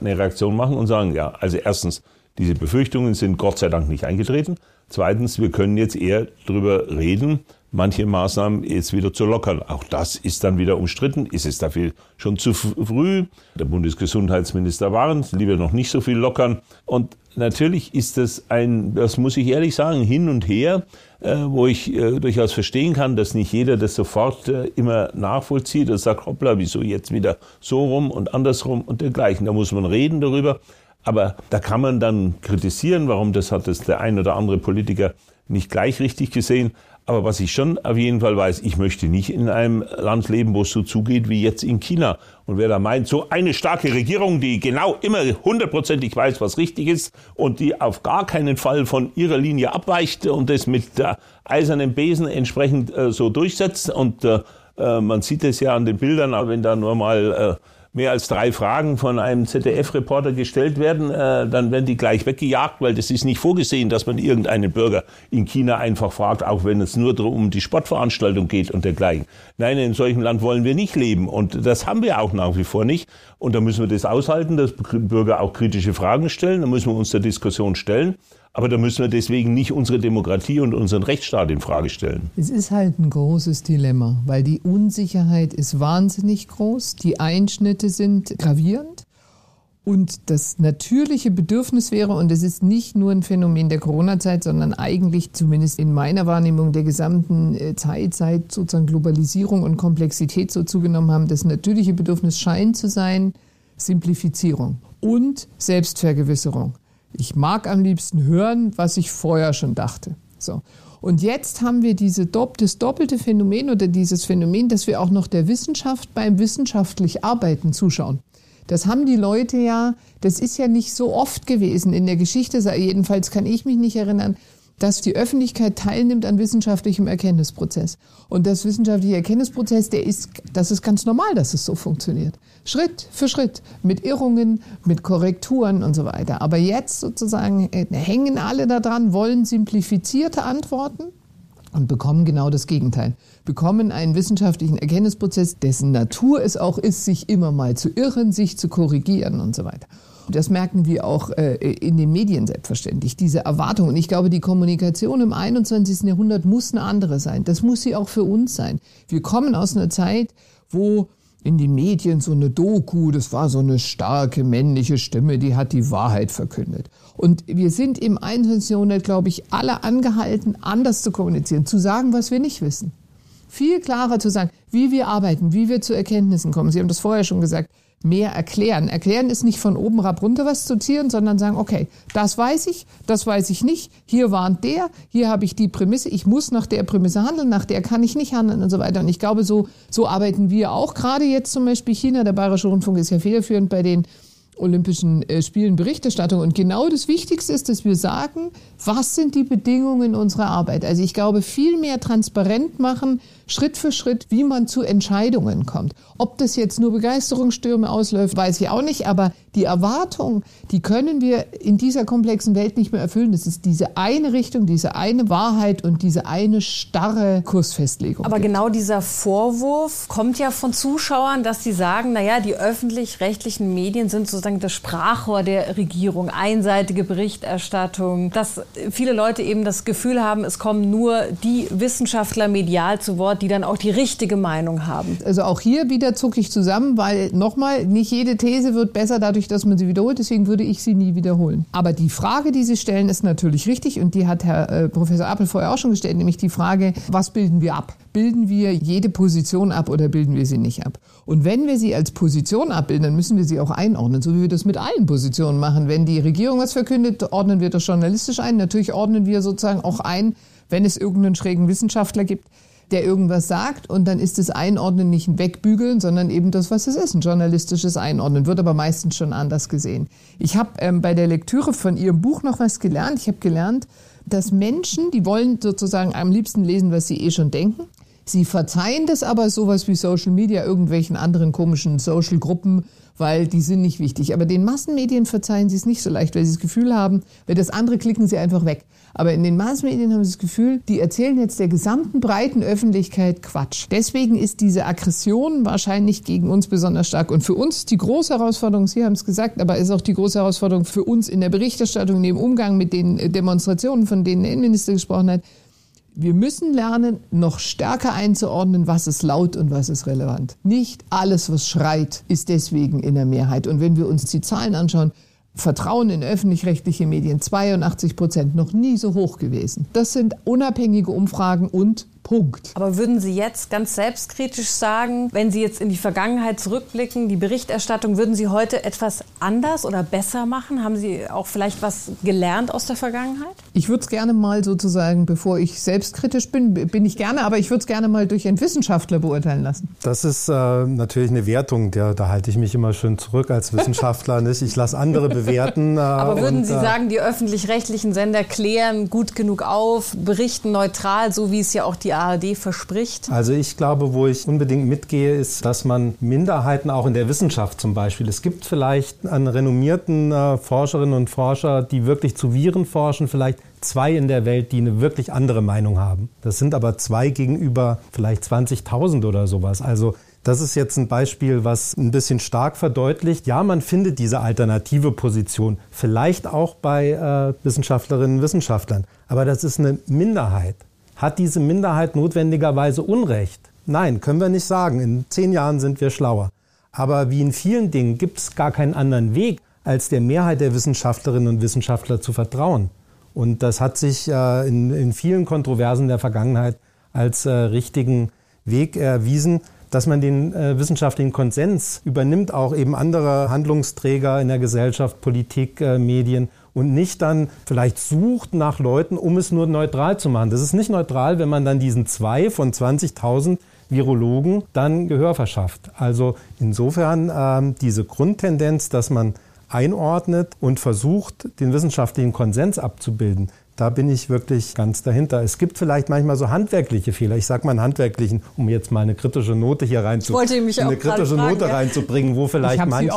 eine Reaktion machen und sagen, ja, also erstens, diese Befürchtungen sind Gott sei Dank nicht eingetreten. Zweitens, wir können jetzt eher darüber reden, manche Maßnahmen jetzt wieder zu lockern. Auch das ist dann wieder umstritten. Ist es dafür schon zu früh? Der Bundesgesundheitsminister warnt, lieber noch nicht so viel lockern. Und natürlich ist das ein, das muss ich ehrlich sagen, hin und her, äh, wo ich äh, durchaus verstehen kann, dass nicht jeder das sofort äh, immer nachvollzieht und sagt, hoppla, wieso jetzt wieder so rum und andersrum und dergleichen. Da muss man reden darüber. Aber da kann man dann kritisieren, warum das hat das der ein oder andere Politiker nicht gleich richtig gesehen. Aber was ich schon auf jeden Fall weiß, ich möchte nicht in einem Land leben, wo es so zugeht wie jetzt in China. Und wer da meint, so eine starke Regierung, die genau immer hundertprozentig weiß, was richtig ist und die auf gar keinen Fall von ihrer Linie abweicht und das mit der eisernen Besen entsprechend äh, so durchsetzt. Und äh, äh man sieht es ja an den Bildern, wenn da nur mal äh, mehr als drei Fragen von einem ZDF-Reporter gestellt werden, äh, dann werden die gleich weggejagt, weil das ist nicht vorgesehen, dass man irgendeinen Bürger in China einfach fragt, auch wenn es nur um die Sportveranstaltung geht und dergleichen. Nein, in solchem Land wollen wir nicht leben und das haben wir auch nach wie vor nicht. Und da müssen wir das aushalten, dass Bürger auch kritische Fragen stellen, da müssen wir uns der Diskussion stellen. Aber da müssen wir deswegen nicht unsere Demokratie und unseren Rechtsstaat in Frage stellen. Es ist halt ein großes Dilemma, weil die Unsicherheit ist wahnsinnig groß, die Einschnitte sind gravierend. Und das natürliche Bedürfnis wäre, und es ist nicht nur ein Phänomen der Corona-Zeit, sondern eigentlich zumindest in meiner Wahrnehmung der gesamten äh, Zeit, seit sozusagen Globalisierung und Komplexität so zugenommen haben, das natürliche Bedürfnis scheint zu sein, Simplifizierung und Selbstvergewisserung. Ich mag am liebsten hören, was ich vorher schon dachte. So. Und jetzt haben wir diese, das doppelte Phänomen oder dieses Phänomen, dass wir auch noch der Wissenschaft beim wissenschaftlich Arbeiten zuschauen. Das haben die Leute ja, das ist ja nicht so oft gewesen in der Geschichte, jedenfalls kann ich mich nicht erinnern, dass die Öffentlichkeit teilnimmt an wissenschaftlichem Erkenntnisprozess. Und das wissenschaftliche Erkenntnisprozess, der ist, das ist ganz normal, dass es so funktioniert. Schritt für Schritt, mit Irrungen, mit Korrekturen und so weiter. Aber jetzt sozusagen äh, hängen alle daran, wollen simplifizierte Antworten und bekommen genau das Gegenteil. Bekommen einen wissenschaftlichen Erkenntnisprozess, dessen Natur es auch ist, sich immer mal zu irren, sich zu korrigieren und so weiter. Das merken wir auch äh, in den Medien selbstverständlich, diese Erwartung. Und ich glaube, die Kommunikation im 21. Jahrhundert muss eine andere sein. Das muss sie auch für uns sein. Wir kommen aus einer Zeit, wo in den Medien so eine Doku, das war so eine starke männliche Stimme, die hat die Wahrheit verkündet. Und wir sind im 21. Jahrhundert, glaube ich, alle angehalten, anders zu kommunizieren, zu sagen, was wir nicht wissen. Viel klarer zu sagen, wie wir arbeiten, wie wir zu Erkenntnissen kommen. Sie haben das vorher schon gesagt mehr erklären. Erklären ist nicht von oben herab runter was zu ziehen, sondern sagen, okay, das weiß ich, das weiß ich nicht, hier warnt der, hier habe ich die Prämisse, ich muss nach der Prämisse handeln, nach der kann ich nicht handeln und so weiter. Und ich glaube, so, so arbeiten wir auch. Gerade jetzt zum Beispiel China, der Bayerische Rundfunk ist ja federführend bei den Olympischen äh, Spielen Berichterstattung. Und genau das Wichtigste ist, dass wir sagen, was sind die Bedingungen unserer Arbeit? Also ich glaube, viel mehr transparent machen, Schritt für Schritt, wie man zu Entscheidungen kommt. Ob das jetzt nur Begeisterungsstürme ausläuft, weiß ich auch nicht, aber die Erwartung, die können wir in dieser komplexen Welt nicht mehr erfüllen. Das ist diese eine Richtung, diese eine Wahrheit und diese eine starre Kursfestlegung. Aber gibt. genau dieser Vorwurf kommt ja von Zuschauern, dass sie sagen, naja, die öffentlich-rechtlichen Medien sind sozusagen das Sprachrohr der Regierung, einseitige Berichterstattung, dass viele Leute eben das Gefühl haben, es kommen nur die Wissenschaftler medial zu Wort, die dann auch die richtige Meinung haben. Also auch hier wieder zucke ich zusammen, weil nochmal, nicht jede These wird besser dadurch, dass man sie wiederholt. Deswegen würde ich sie nie wiederholen. Aber die Frage, die Sie stellen, ist natürlich richtig und die hat Herr äh, Professor Appel vorher auch schon gestellt, nämlich die Frage, was bilden wir ab? Bilden wir jede Position ab oder bilden wir sie nicht ab? Und wenn wir sie als Position abbilden, dann müssen wir sie auch einordnen, so wie wir das mit allen Positionen machen. Wenn die Regierung was verkündet, ordnen wir das journalistisch ein. Natürlich ordnen wir sozusagen auch ein, wenn es irgendeinen schrägen Wissenschaftler gibt, der irgendwas sagt und dann ist das Einordnen nicht ein Wegbügeln, sondern eben das, was es ist, ein journalistisches Einordnen, wird aber meistens schon anders gesehen. Ich habe ähm, bei der Lektüre von Ihrem Buch noch was gelernt. Ich habe gelernt, dass Menschen, die wollen sozusagen am liebsten lesen, was sie eh schon denken. Sie verzeihen das aber sowas wie Social Media, irgendwelchen anderen komischen Social-Gruppen, weil die sind nicht wichtig. Aber den Massenmedien verzeihen sie es nicht so leicht, weil sie das Gefühl haben, weil das andere klicken sie einfach weg. Aber in den Massenmedien haben sie das Gefühl, die erzählen jetzt der gesamten breiten Öffentlichkeit Quatsch. Deswegen ist diese Aggression wahrscheinlich gegen uns besonders stark. Und für uns die große Herausforderung, Sie haben es gesagt, aber ist auch die große Herausforderung für uns in der Berichterstattung, in dem Umgang mit den Demonstrationen, von denen der Innenminister gesprochen hat, wir müssen lernen, noch stärker einzuordnen, was ist laut und was ist relevant. Nicht alles, was schreit, ist deswegen in der Mehrheit. Und wenn wir uns die Zahlen anschauen, Vertrauen in öffentlich-rechtliche Medien 82 Prozent, noch nie so hoch gewesen. Das sind unabhängige Umfragen und Punkt. Aber würden Sie jetzt ganz selbstkritisch sagen, wenn Sie jetzt in die Vergangenheit zurückblicken, die Berichterstattung, würden Sie heute etwas anders oder besser machen? Haben Sie auch vielleicht was gelernt aus der Vergangenheit? Ich würde es gerne mal sozusagen, bevor ich selbstkritisch bin, bin ich gerne, aber ich würde es gerne mal durch einen Wissenschaftler beurteilen lassen. Das ist äh, natürlich eine Wertung, der, da halte ich mich immer schön zurück als Wissenschaftler. nicht? Ich lasse andere bewerten. Äh, aber würden und, Sie äh, sagen, die öffentlich-rechtlichen Sender klären gut genug auf, berichten neutral, so wie es ja auch die ARD verspricht? Also ich glaube, wo ich unbedingt mitgehe, ist, dass man Minderheiten auch in der Wissenschaft zum Beispiel, es gibt vielleicht an renommierten äh, Forscherinnen und Forscher, die wirklich zu Viren forschen, vielleicht zwei in der Welt, die eine wirklich andere Meinung haben. Das sind aber zwei gegenüber vielleicht 20.000 oder sowas. Also das ist jetzt ein Beispiel, was ein bisschen stark verdeutlicht. Ja, man findet diese alternative Position, vielleicht auch bei äh, Wissenschaftlerinnen und Wissenschaftlern. Aber das ist eine Minderheit. Hat diese Minderheit notwendigerweise Unrecht? Nein, können wir nicht sagen. In zehn Jahren sind wir schlauer. Aber wie in vielen Dingen gibt es gar keinen anderen Weg, als der Mehrheit der Wissenschaftlerinnen und Wissenschaftler zu vertrauen. Und das hat sich äh, in, in, vielen Kontroversen der Vergangenheit als äh, richtigen Weg erwiesen. dass man den äh, wissenschaftlichen Konsens übernimmt, auch eben andere Handlungsträger in der Gesellschaft, Politik, äh, Medien und nicht dann vielleicht sucht nach Leuten, um es nur neutral zu machen. Das ist nicht neutral, wenn man dann diesen zwei von 20.000 Virologen dann Gehör verschafft. Also insofern ähm, diese Grundtendenz, dass man einordnet und versucht, den wissenschaftlichen Konsens abzubilden, da bin ich wirklich ganz dahinter. Es gibt vielleicht manchmal so handwerkliche Fehler. Ich sage mal einen handwerklichen, um jetzt mal eine kritische Note hier reinzubringen. eine kritische fragen, Note ja. reinzubringen, wo vielleicht manche,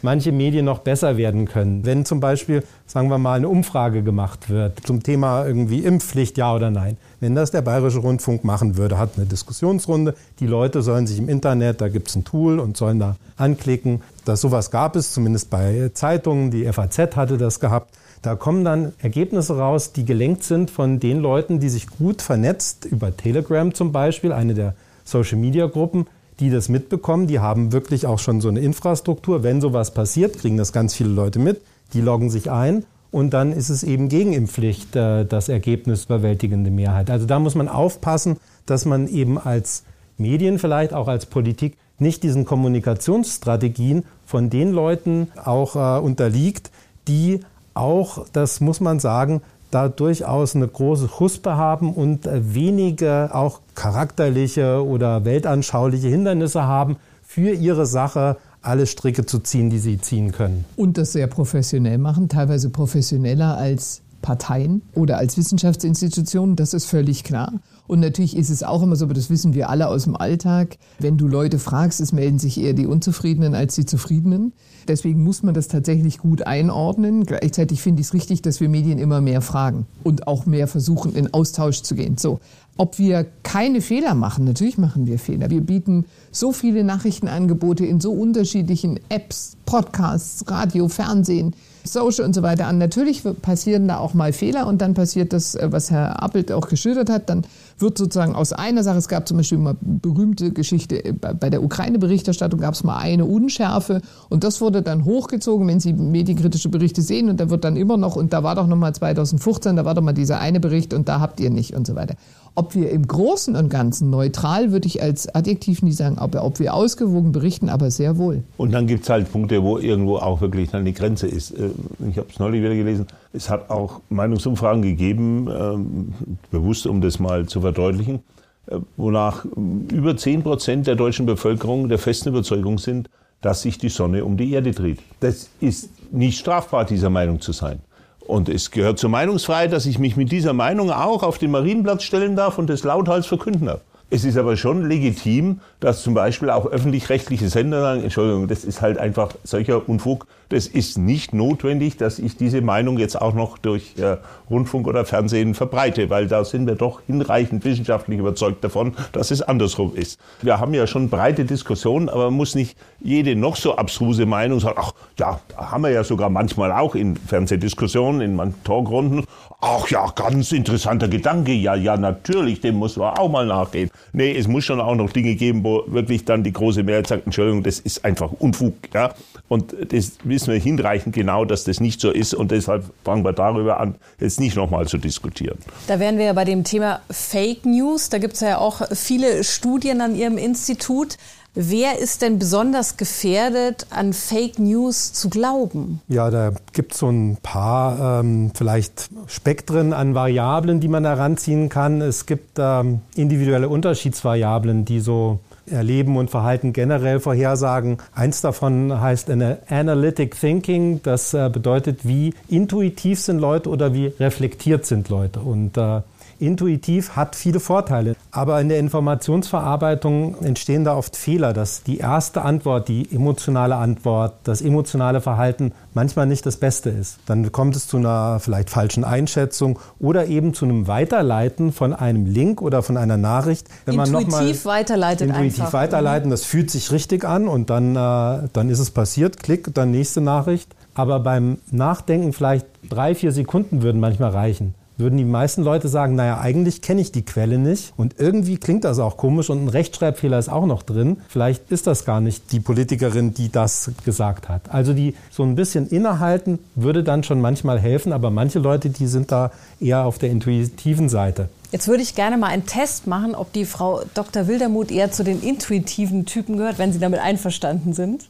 manche Medien noch besser werden können. Wenn zum Beispiel, sagen wir mal, eine Umfrage gemacht wird zum Thema irgendwie Impfpflicht, ja oder nein. Wenn das der Bayerische Rundfunk machen würde, hat eine Diskussionsrunde. Die Leute sollen sich im Internet, da gibt es ein Tool und sollen da anklicken. Dass sowas gab es, zumindest bei Zeitungen. Die FAZ hatte das gehabt da kommen dann Ergebnisse raus, die gelenkt sind von den Leuten, die sich gut vernetzt, über Telegram zum Beispiel, eine der Social-Media-Gruppen, die das mitbekommen. Die haben wirklich auch schon so eine Infrastruktur. Wenn sowas passiert, kriegen das ganz viele Leute mit. Die loggen sich ein und dann ist es eben gegen Impfpflicht äh, das Ergebnis überwältigende Mehrheit. Also da muss man aufpassen, dass man eben als Medien, vielleicht auch als Politik, nicht diesen Kommunikationsstrategien von den Leuten auch äh, unterliegt, die auch, das muss man sagen, da durchaus eine große Huspe haben und wenige auch charakterliche oder weltanschauliche Hindernisse haben, für ihre Sache alle Stricke zu ziehen, die sie ziehen können. Und das sehr professionell machen, teilweise professioneller als Parteien oder als Wissenschaftsinstitutionen, das ist völlig klar. Und natürlich ist es auch immer so, aber das wissen wir alle aus dem Alltag, wenn du Leute fragst, es melden sich eher die Unzufriedenen als die Zufriedenen. Deswegen muss man das tatsächlich gut einordnen. Gleichzeitig finde ich es richtig, dass wir Medien immer mehr fragen und auch mehr versuchen, in Austausch zu gehen. So. Ob wir keine Fehler machen, natürlich machen wir Fehler. Wir bieten so viele Nachrichtenangebote in so unterschiedlichen Apps, Podcasts, Radio, Fernsehen, Social und so weiter an. Natürlich passieren da auch mal Fehler und dann passiert das, äh, was Herr Appelt auch geschildert hat. Dann wird sozusagen aus einer Sache, es gab zum Beispiel mal berühmte Geschichte, äh, bei der Ukraine-Berichterstattung gab es mal eine Unschärfe und das wurde dann hochgezogen, wenn Sie medienkritische Berichte sehen und da wird dann immer noch, und da war doch noch mal 2015, da war doch mal dieser eine Bericht und da habt ihr nicht und so weiter. Ob wir im Großen und Ganzen neutral, würde ich als Adjektiv nie sagen, aber ob wir ausgewogen berichten, aber sehr wohl. Und dann gibt es halt Punkte, wo irgendwo auch wirklich dann die Grenze ist. Äh, ich habe es neulich wieder gelesen. Es hat auch Meinungsumfragen gegeben, ähm, bewusst, um das mal zu verdeutlichen, äh, wonach über 10 Prozent der deutschen Bevölkerung der festen Überzeugung sind, dass sich die Sonne um die Erde dreht. Das ist nicht strafbar, dieser Meinung zu sein. Und es gehört zur Meinungsfreiheit, dass ich mich mit dieser Meinung auch auf den Marienplatz stellen darf und das lauthals verkünden darf. Es ist aber schon legitim, dass zum Beispiel auch öffentlich-rechtliche Sender sagen, Entschuldigung, das ist halt einfach solcher Unfug. Das ist nicht notwendig, dass ich diese Meinung jetzt auch noch durch äh, Rundfunk oder Fernsehen verbreite, weil da sind wir doch hinreichend wissenschaftlich überzeugt davon, dass es andersrum ist. Wir haben ja schon breite Diskussionen, aber man muss nicht jede noch so abstruse Meinung sagen, ach ja, haben wir ja sogar manchmal auch in Fernsehdiskussionen, in Talkrunden. Ach ja, ganz interessanter Gedanke. Ja, ja, natürlich, dem muss man auch mal nachgehen. Nee, es muss schon auch noch Dinge geben, wo wirklich dann die große Mehrheit sagt, Entschuldigung, das ist einfach Unfug. Ja? Und das wissen wir hinreichend genau, dass das nicht so ist. Und deshalb fangen wir darüber an, jetzt nicht nochmal zu diskutieren. Da wären wir ja bei dem Thema Fake News. Da gibt es ja auch viele Studien an Ihrem Institut. Wer ist denn besonders gefährdet, an Fake News zu glauben? Ja, da gibt es so ein paar ähm, vielleicht Spektren an Variablen, die man heranziehen kann. Es gibt ähm, individuelle Unterschiedsvariablen, die so Erleben und Verhalten generell vorhersagen. Eins davon heißt Analytic Thinking. Das äh, bedeutet, wie intuitiv sind Leute oder wie reflektiert sind Leute. Und äh, intuitiv hat viele Vorteile. Aber in der Informationsverarbeitung entstehen da oft Fehler, dass die erste Antwort, die emotionale Antwort, das emotionale Verhalten manchmal nicht das Beste ist. Dann kommt es zu einer vielleicht falschen Einschätzung oder eben zu einem Weiterleiten von einem Link oder von einer Nachricht. Wenn intuitiv man noch mal weiterleitet Intuitiv einfach. weiterleiten, das fühlt sich richtig an und dann, äh, dann ist es passiert, klick, dann nächste Nachricht. Aber beim Nachdenken vielleicht drei, vier Sekunden würden manchmal reichen würden die meisten Leute sagen, naja, eigentlich kenne ich die Quelle nicht und irgendwie klingt das auch komisch und ein Rechtschreibfehler ist auch noch drin. Vielleicht ist das gar nicht die Politikerin, die das gesagt hat. Also die so ein bisschen innehalten würde dann schon manchmal helfen, aber manche Leute, die sind da eher auf der intuitiven Seite. Jetzt würde ich gerne mal einen Test machen, ob die Frau Dr. Wildermuth eher zu den intuitiven Typen gehört, wenn Sie damit einverstanden sind.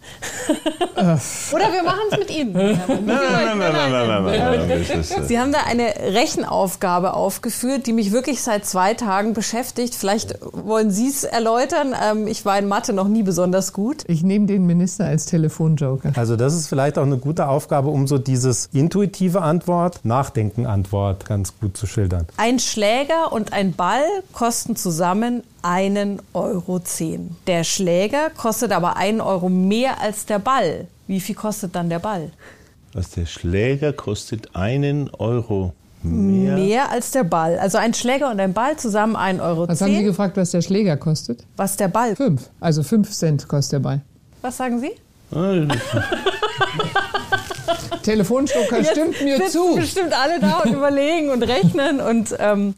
Oder wir machen es mit Ihnen. Nein, nein, nein, nein, Sie haben da eine Rechenaufgabe aufgeführt, die mich wirklich seit zwei Tagen beschäftigt. Vielleicht wollen Sie es erläutern. Ähm, ich war in Mathe noch nie besonders gut. Ich nehme den Minister als Telefonjoker. Also das ist vielleicht auch eine gute Aufgabe, um so dieses intuitive Antwort, Nachdenken-Antwort ganz gut zu schildern. Ein Schläger und ein Ball kosten zusammen einen Euro. Der Schläger kostet aber einen Euro mehr als der Ball. Wie viel kostet dann der Ball? Was der Schläger kostet einen Euro mehr. Mehr als der Ball. Also ein Schläger und ein Ball zusammen einen Euro. Was haben Sie gefragt, was der Schläger kostet? Was der Ball? Fünf. Also fünf Cent kostet der Ball. Was sagen Sie? Telefonstocker stimmt mir zu. bestimmt alle da und überlegen und rechnen und ähm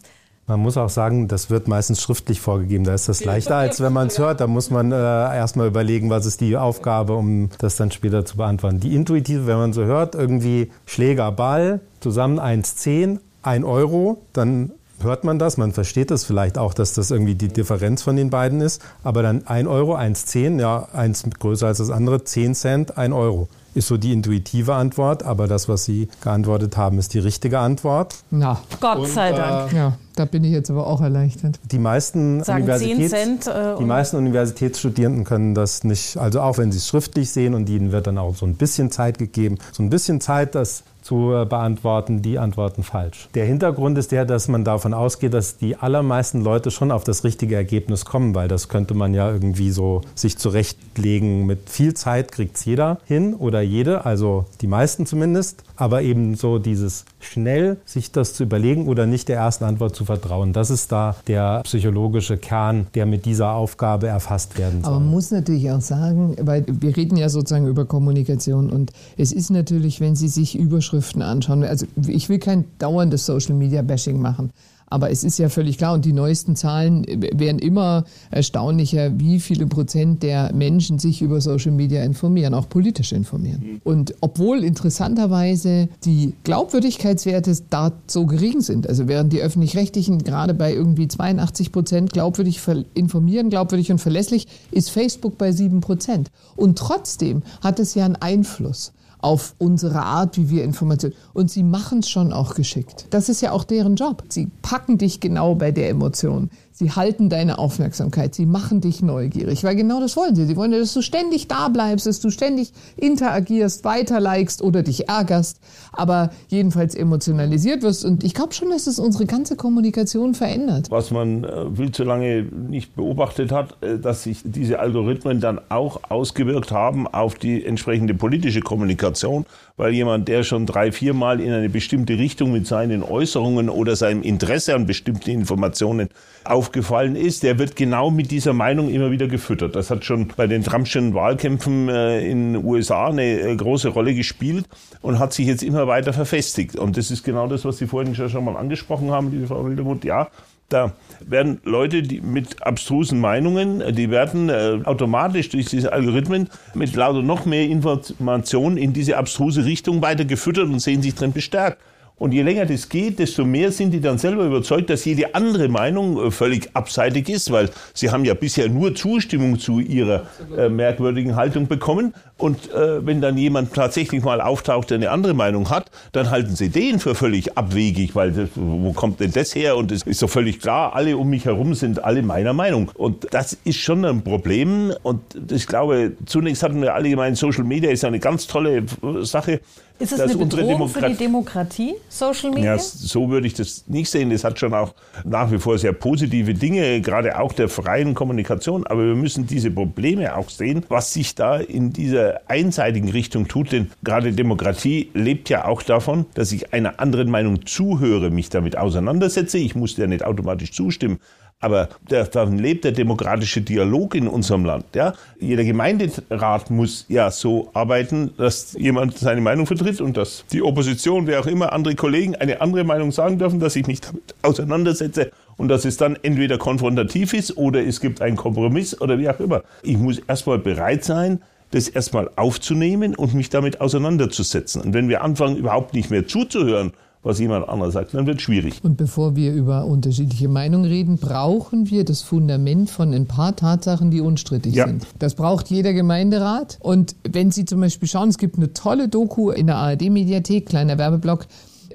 man muss auch sagen, das wird meistens schriftlich vorgegeben. Da ist das leichter, als wenn man es hört. Da muss man äh, erstmal überlegen, was ist die Aufgabe, um das dann später zu beantworten. Die intuitive, wenn man so hört, irgendwie Schläger, Ball, zusammen 1,10, 1 Euro, dann hört man das, man versteht das vielleicht auch, dass das irgendwie die Differenz von den beiden ist. Aber dann 1 Euro, 1,10, ja, eins größer als das andere, 10 Cent, 1 Euro ist so die intuitive Antwort, aber das, was Sie geantwortet haben, ist die richtige Antwort. Na, Gott Und, sei Dank. Äh, ja, da bin ich jetzt aber auch erleichtert. Die meisten, Universitäts Cent, äh, die meisten Universitätsstudierenden können das nicht, also auch wenn sie es schriftlich sehen und ihnen wird dann auch so ein bisschen Zeit gegeben, so ein bisschen Zeit, das zu äh, beantworten, die antworten falsch. Der Hintergrund ist der, dass man davon ausgeht, dass die allermeisten Leute schon auf das richtige Ergebnis kommen, weil das könnte man ja irgendwie so sich zurechtlegen. Mit viel Zeit kriegt es jeder hin oder jede, also die meisten zumindest. Aber eben so dieses schnell sich das zu überlegen oder nicht der ersten Antwort zu vertrauen, das ist da der psychologische Kern, der mit dieser Aufgabe erfasst werden soll. Aber man muss natürlich auch sagen, weil wir reden ja sozusagen über Kommunikation und es ist natürlich, wenn Sie sich Überschriften anschauen, also ich will kein dauerndes Social Media Bashing machen. Aber es ist ja völlig klar, und die neuesten Zahlen werden immer erstaunlicher, wie viele Prozent der Menschen sich über Social Media informieren, auch politisch informieren. Mhm. Und obwohl interessanterweise die Glaubwürdigkeitswerte da so gering sind, also während die öffentlich-rechtlichen gerade bei irgendwie 82 Prozent glaubwürdig informieren, glaubwürdig und verlässlich, ist Facebook bei 7 Prozent. Und trotzdem hat es ja einen Einfluss auf unsere Art, wie wir Informationen. Und sie machen es schon auch geschickt. Das ist ja auch deren Job. Sie packen dich genau bei der Emotion. Sie halten deine Aufmerksamkeit, sie machen dich neugierig, weil genau das wollen sie. Sie wollen, dass du ständig da bleibst, dass du ständig interagierst, weiterlikest oder dich ärgerst, aber jedenfalls emotionalisiert wirst. Und ich glaube schon, dass es unsere ganze Kommunikation verändert. Was man äh, viel zu lange nicht beobachtet hat, äh, dass sich diese Algorithmen dann auch ausgewirkt haben auf die entsprechende politische Kommunikation, weil jemand, der schon drei, viermal in eine bestimmte Richtung mit seinen Äußerungen oder seinem Interesse an bestimmten Informationen aufgefallen ist, der wird genau mit dieser Meinung immer wieder gefüttert. Das hat schon bei den Trumpschen Wahlkämpfen äh, in den USA eine äh, große Rolle gespielt und hat sich jetzt immer weiter verfestigt. Und das ist genau das, was Sie vorhin schon mal angesprochen haben, liebe Frau Wildermuth. Ja, da werden Leute die mit abstrusen Meinungen, die werden äh, automatisch durch diese Algorithmen mit lauter noch mehr Informationen in diese abstruse Richtung weiter gefüttert und sehen sich drin bestärkt. Und je länger das geht, desto mehr sind die dann selber überzeugt, dass jede andere Meinung äh, völlig abseitig ist, weil sie haben ja bisher nur Zustimmung zu ihrer äh, merkwürdigen Haltung bekommen. Und äh, wenn dann jemand tatsächlich mal auftaucht, der eine andere Meinung hat, dann halten sie den für völlig abwegig, weil das, wo kommt denn das her? Und es ist doch völlig klar, alle um mich herum sind alle meiner Meinung. Und das ist schon ein Problem. Und ich glaube, zunächst hatten wir alle gemeint, Social Media ist eine ganz tolle äh, Sache. Ist es eine Bedrohung für die Demokratie, Social Media? Ja, so würde ich das nicht sehen. Das hat schon auch nach wie vor sehr positive Dinge, gerade auch der freien Kommunikation. Aber wir müssen diese Probleme auch sehen, was sich da in dieser einseitigen Richtung tut. Denn gerade Demokratie lebt ja auch davon, dass ich einer anderen Meinung zuhöre, mich damit auseinandersetze. Ich muss der nicht automatisch zustimmen. Aber davon lebt der demokratische Dialog in unserem Land. Ja? Jeder Gemeinderat muss ja so arbeiten, dass jemand seine Meinung vertritt und dass die Opposition, wer auch immer, andere Kollegen eine andere Meinung sagen dürfen, dass ich mich damit auseinandersetze und dass es dann entweder konfrontativ ist oder es gibt einen Kompromiss oder wie auch immer. Ich muss erstmal bereit sein, das erstmal aufzunehmen und mich damit auseinanderzusetzen. Und wenn wir anfangen, überhaupt nicht mehr zuzuhören, was jemand anderes sagt, dann wird es schwierig. Und bevor wir über unterschiedliche Meinungen reden, brauchen wir das Fundament von ein paar Tatsachen, die unstrittig ja. sind. Das braucht jeder Gemeinderat. Und wenn Sie zum Beispiel schauen, es gibt eine tolle Doku in der ARD-Mediathek, kleiner Werbeblock,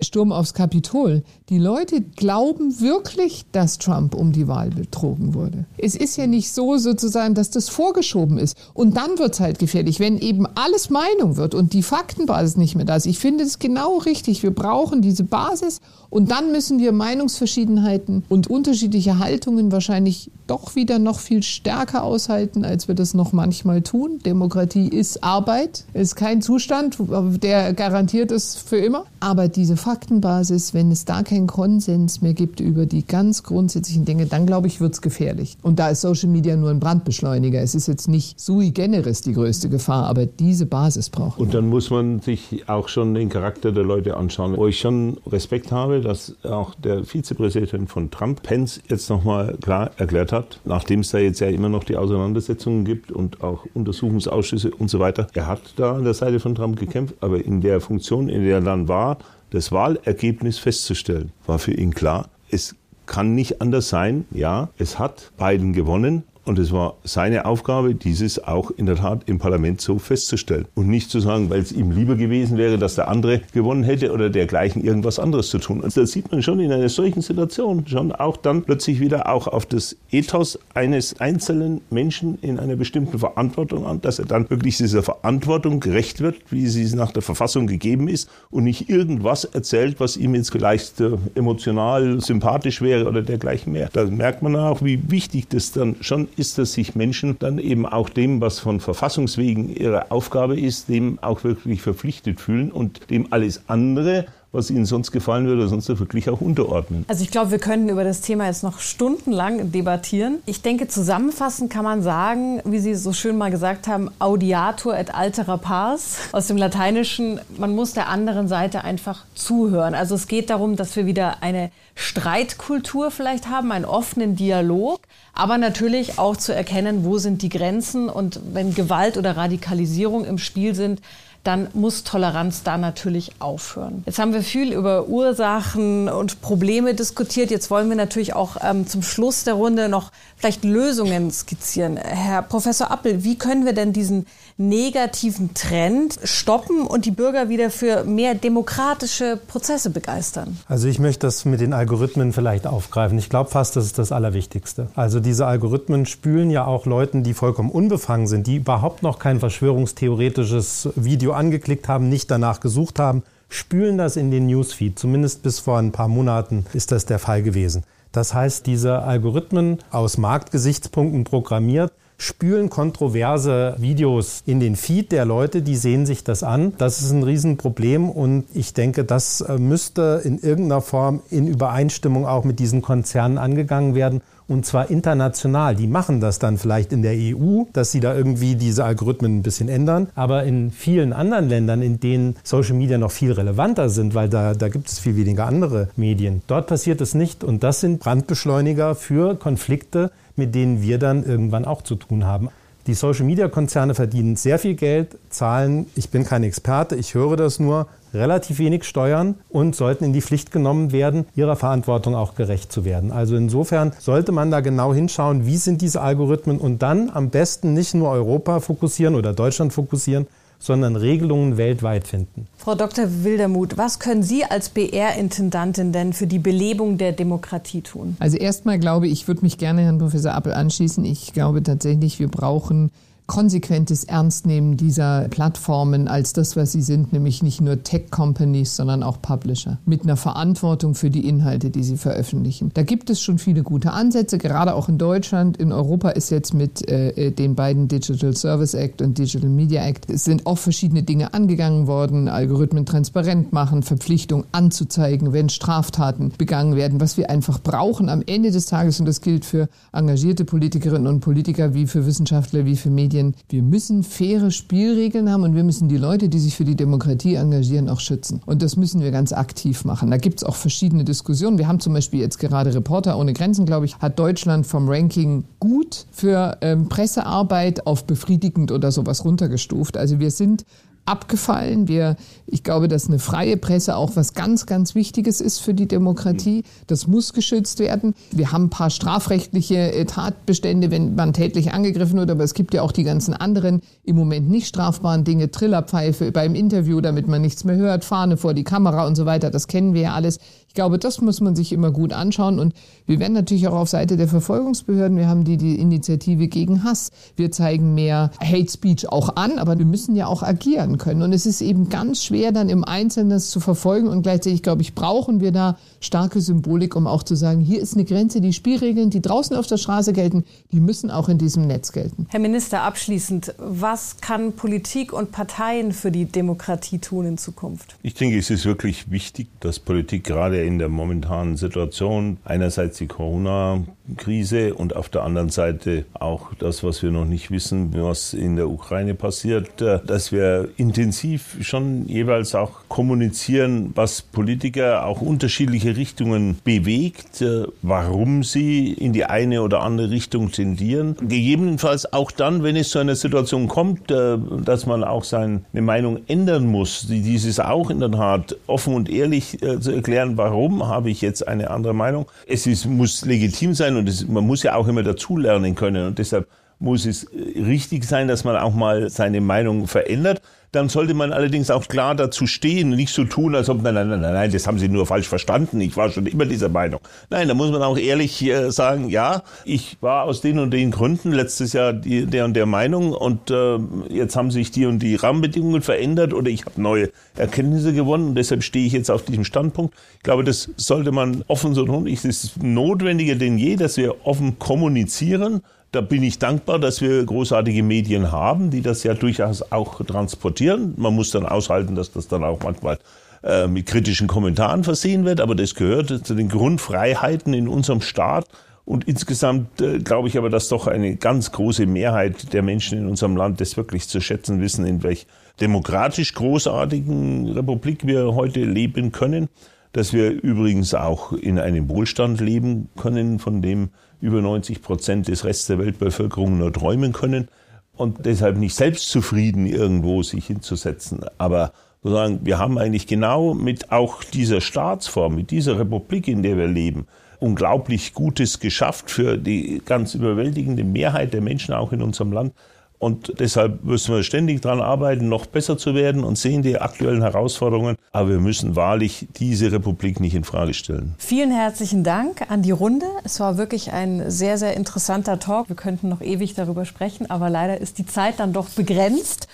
Sturm aufs Kapitol. Die Leute glauben wirklich, dass Trump um die Wahl betrogen wurde. Es ist ja nicht so sozusagen, dass das vorgeschoben ist. Und dann wird es halt gefährlich, wenn eben alles Meinung wird und die Faktenbasis nicht mehr da ist. Ich finde es genau richtig. Wir brauchen diese Basis und dann müssen wir Meinungsverschiedenheiten und unterschiedliche Haltungen wahrscheinlich doch wieder noch viel stärker aushalten, als wir das noch manchmal tun. Demokratie ist Arbeit, ist kein Zustand, der garantiert ist für immer. Aber diese Faktenbasis, wenn es da keinen Konsens mehr gibt über die ganz grundsätzlichen Dinge, dann glaube ich, wird es gefährlich. Und da ist Social Media nur ein Brandbeschleuniger. Es ist jetzt nicht sui generis die größte Gefahr, aber diese Basis braucht Und dann muss man sich auch schon den Charakter der Leute anschauen. Wo ich schon Respekt habe, dass auch der Vizepräsident von Trump, Pence, jetzt nochmal klar erklärt hat, nachdem es da jetzt ja immer noch die Auseinandersetzungen gibt und auch Untersuchungsausschüsse und so weiter. Er hat da an der Seite von Trump gekämpft, aber in der Funktion, in der er dann war, das Wahlergebnis festzustellen, war für ihn klar. Es kann nicht anders sein. Ja, es hat Biden gewonnen, und es war seine Aufgabe, dieses auch in der Tat im Parlament so festzustellen. Und nicht zu sagen, weil es ihm lieber gewesen wäre, dass der andere gewonnen hätte oder dergleichen irgendwas anderes zu tun. Und das sieht man schon in einer solchen Situation, schon auch dann plötzlich wieder auch auf das Ethos eines einzelnen Menschen in einer bestimmten Verantwortung an, dass er dann wirklich dieser Verantwortung gerecht wird, wie sie nach der Verfassung gegeben ist und nicht irgendwas erzählt, was ihm jetzt vielleicht äh, emotional sympathisch wäre oder dergleichen mehr. Da merkt man auch, wie wichtig das dann schon ist, dass sich Menschen dann eben auch dem, was von Verfassungswegen ihre Aufgabe ist, dem auch wirklich verpflichtet fühlen und dem alles andere was Ihnen sonst gefallen würde, sonst wirklich auch unterordnen. Also ich glaube, wir können über das Thema jetzt noch stundenlang debattieren. Ich denke, zusammenfassend kann man sagen, wie Sie so schön mal gesagt haben, audiatur et altera pars. Aus dem Lateinischen, man muss der anderen Seite einfach zuhören. Also es geht darum, dass wir wieder eine Streitkultur vielleicht haben, einen offenen Dialog, aber natürlich auch zu erkennen, wo sind die Grenzen und wenn Gewalt oder Radikalisierung im Spiel sind, dann muss Toleranz da natürlich aufhören. Jetzt haben wir viel über Ursachen und Probleme diskutiert. Jetzt wollen wir natürlich auch ähm, zum Schluss der Runde noch vielleicht Lösungen skizzieren. Herr Professor Appel, wie können wir denn diesen negativen Trend stoppen und die Bürger wieder für mehr demokratische Prozesse begeistern? Also ich möchte das mit den Algorithmen vielleicht aufgreifen. Ich glaube fast, das ist das Allerwichtigste. Also diese Algorithmen spülen ja auch Leuten, die vollkommen unbefangen sind, die überhaupt noch kein verschwörungstheoretisches Video angeklickt haben, nicht danach gesucht haben, spülen das in den Newsfeed. Zumindest bis vor ein paar Monaten ist das der Fall gewesen. Das heißt, diese Algorithmen aus Marktgesichtspunkten programmiert, spülen kontroverse Videos in den Feed der Leute, die sehen sich das an. Das ist ein Riesenproblem und ich denke, das äh, müsste in irgendeiner Form in Übereinstimmung auch mit diesen Konzernen angegangen werden und zwar international. Die machen das dann vielleicht in der EU, dass sie da irgendwie diese Algorithmen ein bisschen ändern. Aber in vielen anderen Ländern, in denen Social Media noch viel relevanter sind, weil da, da gibt es viel weniger andere Medien, dort passiert es nicht. Und das sind Brandbeschleuniger für Konflikte, mit denen wir dann irgendwann auch zu tun haben. Die Social-Media-Konzerne verdienen sehr viel Geld, zahlen, ich bin kein Experte, ich höre das nur, relativ wenig Steuern und sollten in die Pflicht genommen werden, ihrer Verantwortung auch gerecht zu werden. Also insofern sollte man da genau hinschauen, wie sind diese Algorithmen und dann am besten nicht nur Europa fokussieren oder Deutschland fokussieren, sondern Regelungen weltweit finden. Frau Dr. Wildermuth, was können Sie als BR-Intendantin denn für die Belebung der Demokratie tun? Also erstmal glaube ich, ich würde mich gerne Herrn Professor Appel anschließen. Ich glaube tatsächlich, wir brauchen konsequentes Ernstnehmen dieser Plattformen als das, was sie sind, nämlich nicht nur Tech-Companies, sondern auch Publisher mit einer Verantwortung für die Inhalte, die sie veröffentlichen. Da gibt es schon viele gute Ansätze, gerade auch in Deutschland. In Europa ist jetzt mit äh, äh den beiden Digital Service Act und Digital Media Act es sind auch verschiedene Dinge angegangen worden, Algorithmen transparent machen, Verpflichtung anzuzeigen, wenn Straftaten begangen werden, was wir einfach brauchen am Ende des Tages und das gilt für engagierte Politikerinnen und Politiker wie für Wissenschaftler wie für Medien Medien. Wir müssen faire Spielregeln haben und wir müssen die Leute, die sich für die Demokratie engagieren, auch schützen. Und das müssen wir ganz aktiv machen. Da gibt es auch verschiedene Diskussionen. Wir haben zum Beispiel jetzt gerade Reporter ohne Grenzen, glaube ich, hat Deutschland vom Ranking gut für ähm, Pressearbeit auf befriedigend oder sowas runtergestuft. Also wir sind abgefallen. Wir, ich glaube, dass eine freie Presse auch was ganz, ganz Wichtiges ist für die Demokratie. Das muss geschützt werden. Wir haben ein paar strafrechtliche äh, Tatbestände, wenn man tätlich angegriffen wird, aber es gibt ja auch die ganzen anderen im Moment nicht strafbaren Dinge, Trillerpfeife beim Interview, damit man nichts mehr hört, Fahne vor die Kamera und so weiter. Das kennen wir ja alles. Ich glaube, das muss man sich immer gut anschauen. Und wir werden natürlich auch auf Seite der Verfolgungsbehörden. Wir haben die, die Initiative gegen Hass. Wir zeigen mehr Hate Speech auch an, aber wir müssen ja auch agieren können. Und es ist eben ganz schwer, dann im Einzelnen das zu verfolgen. Und gleichzeitig, glaube ich, brauchen wir da starke Symbolik, um auch zu sagen, hier ist eine Grenze, die Spielregeln, die draußen auf der Straße gelten, die müssen auch in diesem Netz gelten. Herr Minister, abschließend, was kann Politik und Parteien für die Demokratie tun in Zukunft? Ich denke, es ist wirklich wichtig, dass Politik gerade in der momentanen Situation. Einerseits die Corona-Krise und auf der anderen Seite auch das, was wir noch nicht wissen, was in der Ukraine passiert, äh, dass wir intensiv schon jeweils auch kommunizieren, was Politiker auch unterschiedliche Richtungen bewegt, äh, warum sie in die eine oder andere Richtung tendieren. Gegebenenfalls auch dann, wenn es zu einer Situation kommt, äh, dass man auch seine Meinung ändern muss, dieses auch in der Tat offen und ehrlich zu erklären, warum habe ich jetzt eine andere Meinung. Es ist, muss legitim sein und es, man muss ja auch immer dazulernen können und deshalb muss es richtig sein, dass man auch mal seine Meinung verändert dann sollte man allerdings auch klar dazu stehen nicht so tun, als ob, nein, nein, nein, nein, das haben Sie nur falsch verstanden, ich war schon immer dieser Meinung. Nein, da muss man auch ehrlich äh, sagen, ja, ich war aus den und den Gründen letztes Jahr die, der und der Meinung und äh, jetzt haben sich die und die Rahmenbedingungen verändert oder ich habe neue Erkenntnisse gewonnen und deshalb stehe ich jetzt auf diesem Standpunkt. Ich glaube, das sollte man offen so tun. Es ist notwendiger denn je, dass wir offen kommunizieren da bin ich dankbar, dass wir großartige Medien haben, die das ja durchaus auch transportieren. Man muss dann aushalten, dass das dann auch manchmal äh, mit kritischen Kommentaren versehen wird, aber das gehört zu den Grundfreiheiten in unserem Staat. Und insgesamt äh, glaube ich aber, dass doch eine ganz große Mehrheit der Menschen in unserem Land das wirklich zu schätzen wissen, in welch demokratisch großartigen Republik wir heute leben können. Dass wir übrigens auch in einem Wohlstand leben können, von dem über 90 Prozent des Rests der Weltbevölkerung nur träumen können und deshalb nicht selbstzufrieden irgendwo sich hinzusetzen. Aber sozusagen, wir haben eigentlich genau mit auch dieser Staatsform, mit dieser Republik, in der wir leben, unglaublich Gutes geschafft für die ganz überwältigende Mehrheit der Menschen auch in unserem Land. Und deshalb müssen wir ständig daran arbeiten, noch besser zu werden und sehen die aktuellen Herausforderungen. Aber wir müssen wahrlich diese Republik nicht in Frage stellen. Vielen herzlichen Dank an die Runde. Es war wirklich ein sehr, sehr interessanter Talk. Wir könnten noch ewig darüber sprechen, aber leider ist die Zeit dann doch begrenzt.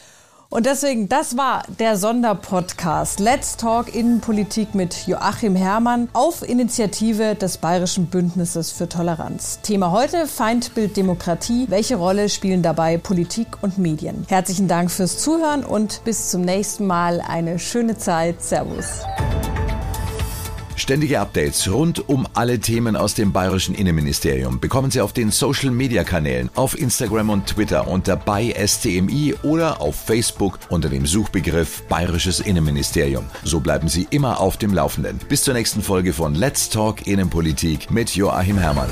Und deswegen, das war der Sonderpodcast Let's Talk Innenpolitik mit Joachim Herrmann auf Initiative des Bayerischen Bündnisses für Toleranz. Thema heute Feindbild Demokratie. Welche Rolle spielen dabei Politik und Medien? Herzlichen Dank fürs Zuhören und bis zum nächsten Mal. Eine schöne Zeit. Servus. Ständige Updates rund um alle Themen aus dem bayerischen Innenministerium bekommen Sie auf den Social Media Kanälen, auf Instagram und Twitter unter bei STMI oder auf Facebook unter dem Suchbegriff Bayerisches Innenministerium. So bleiben Sie immer auf dem Laufenden. Bis zur nächsten Folge von Let's Talk Innenpolitik mit Joachim Herrmann.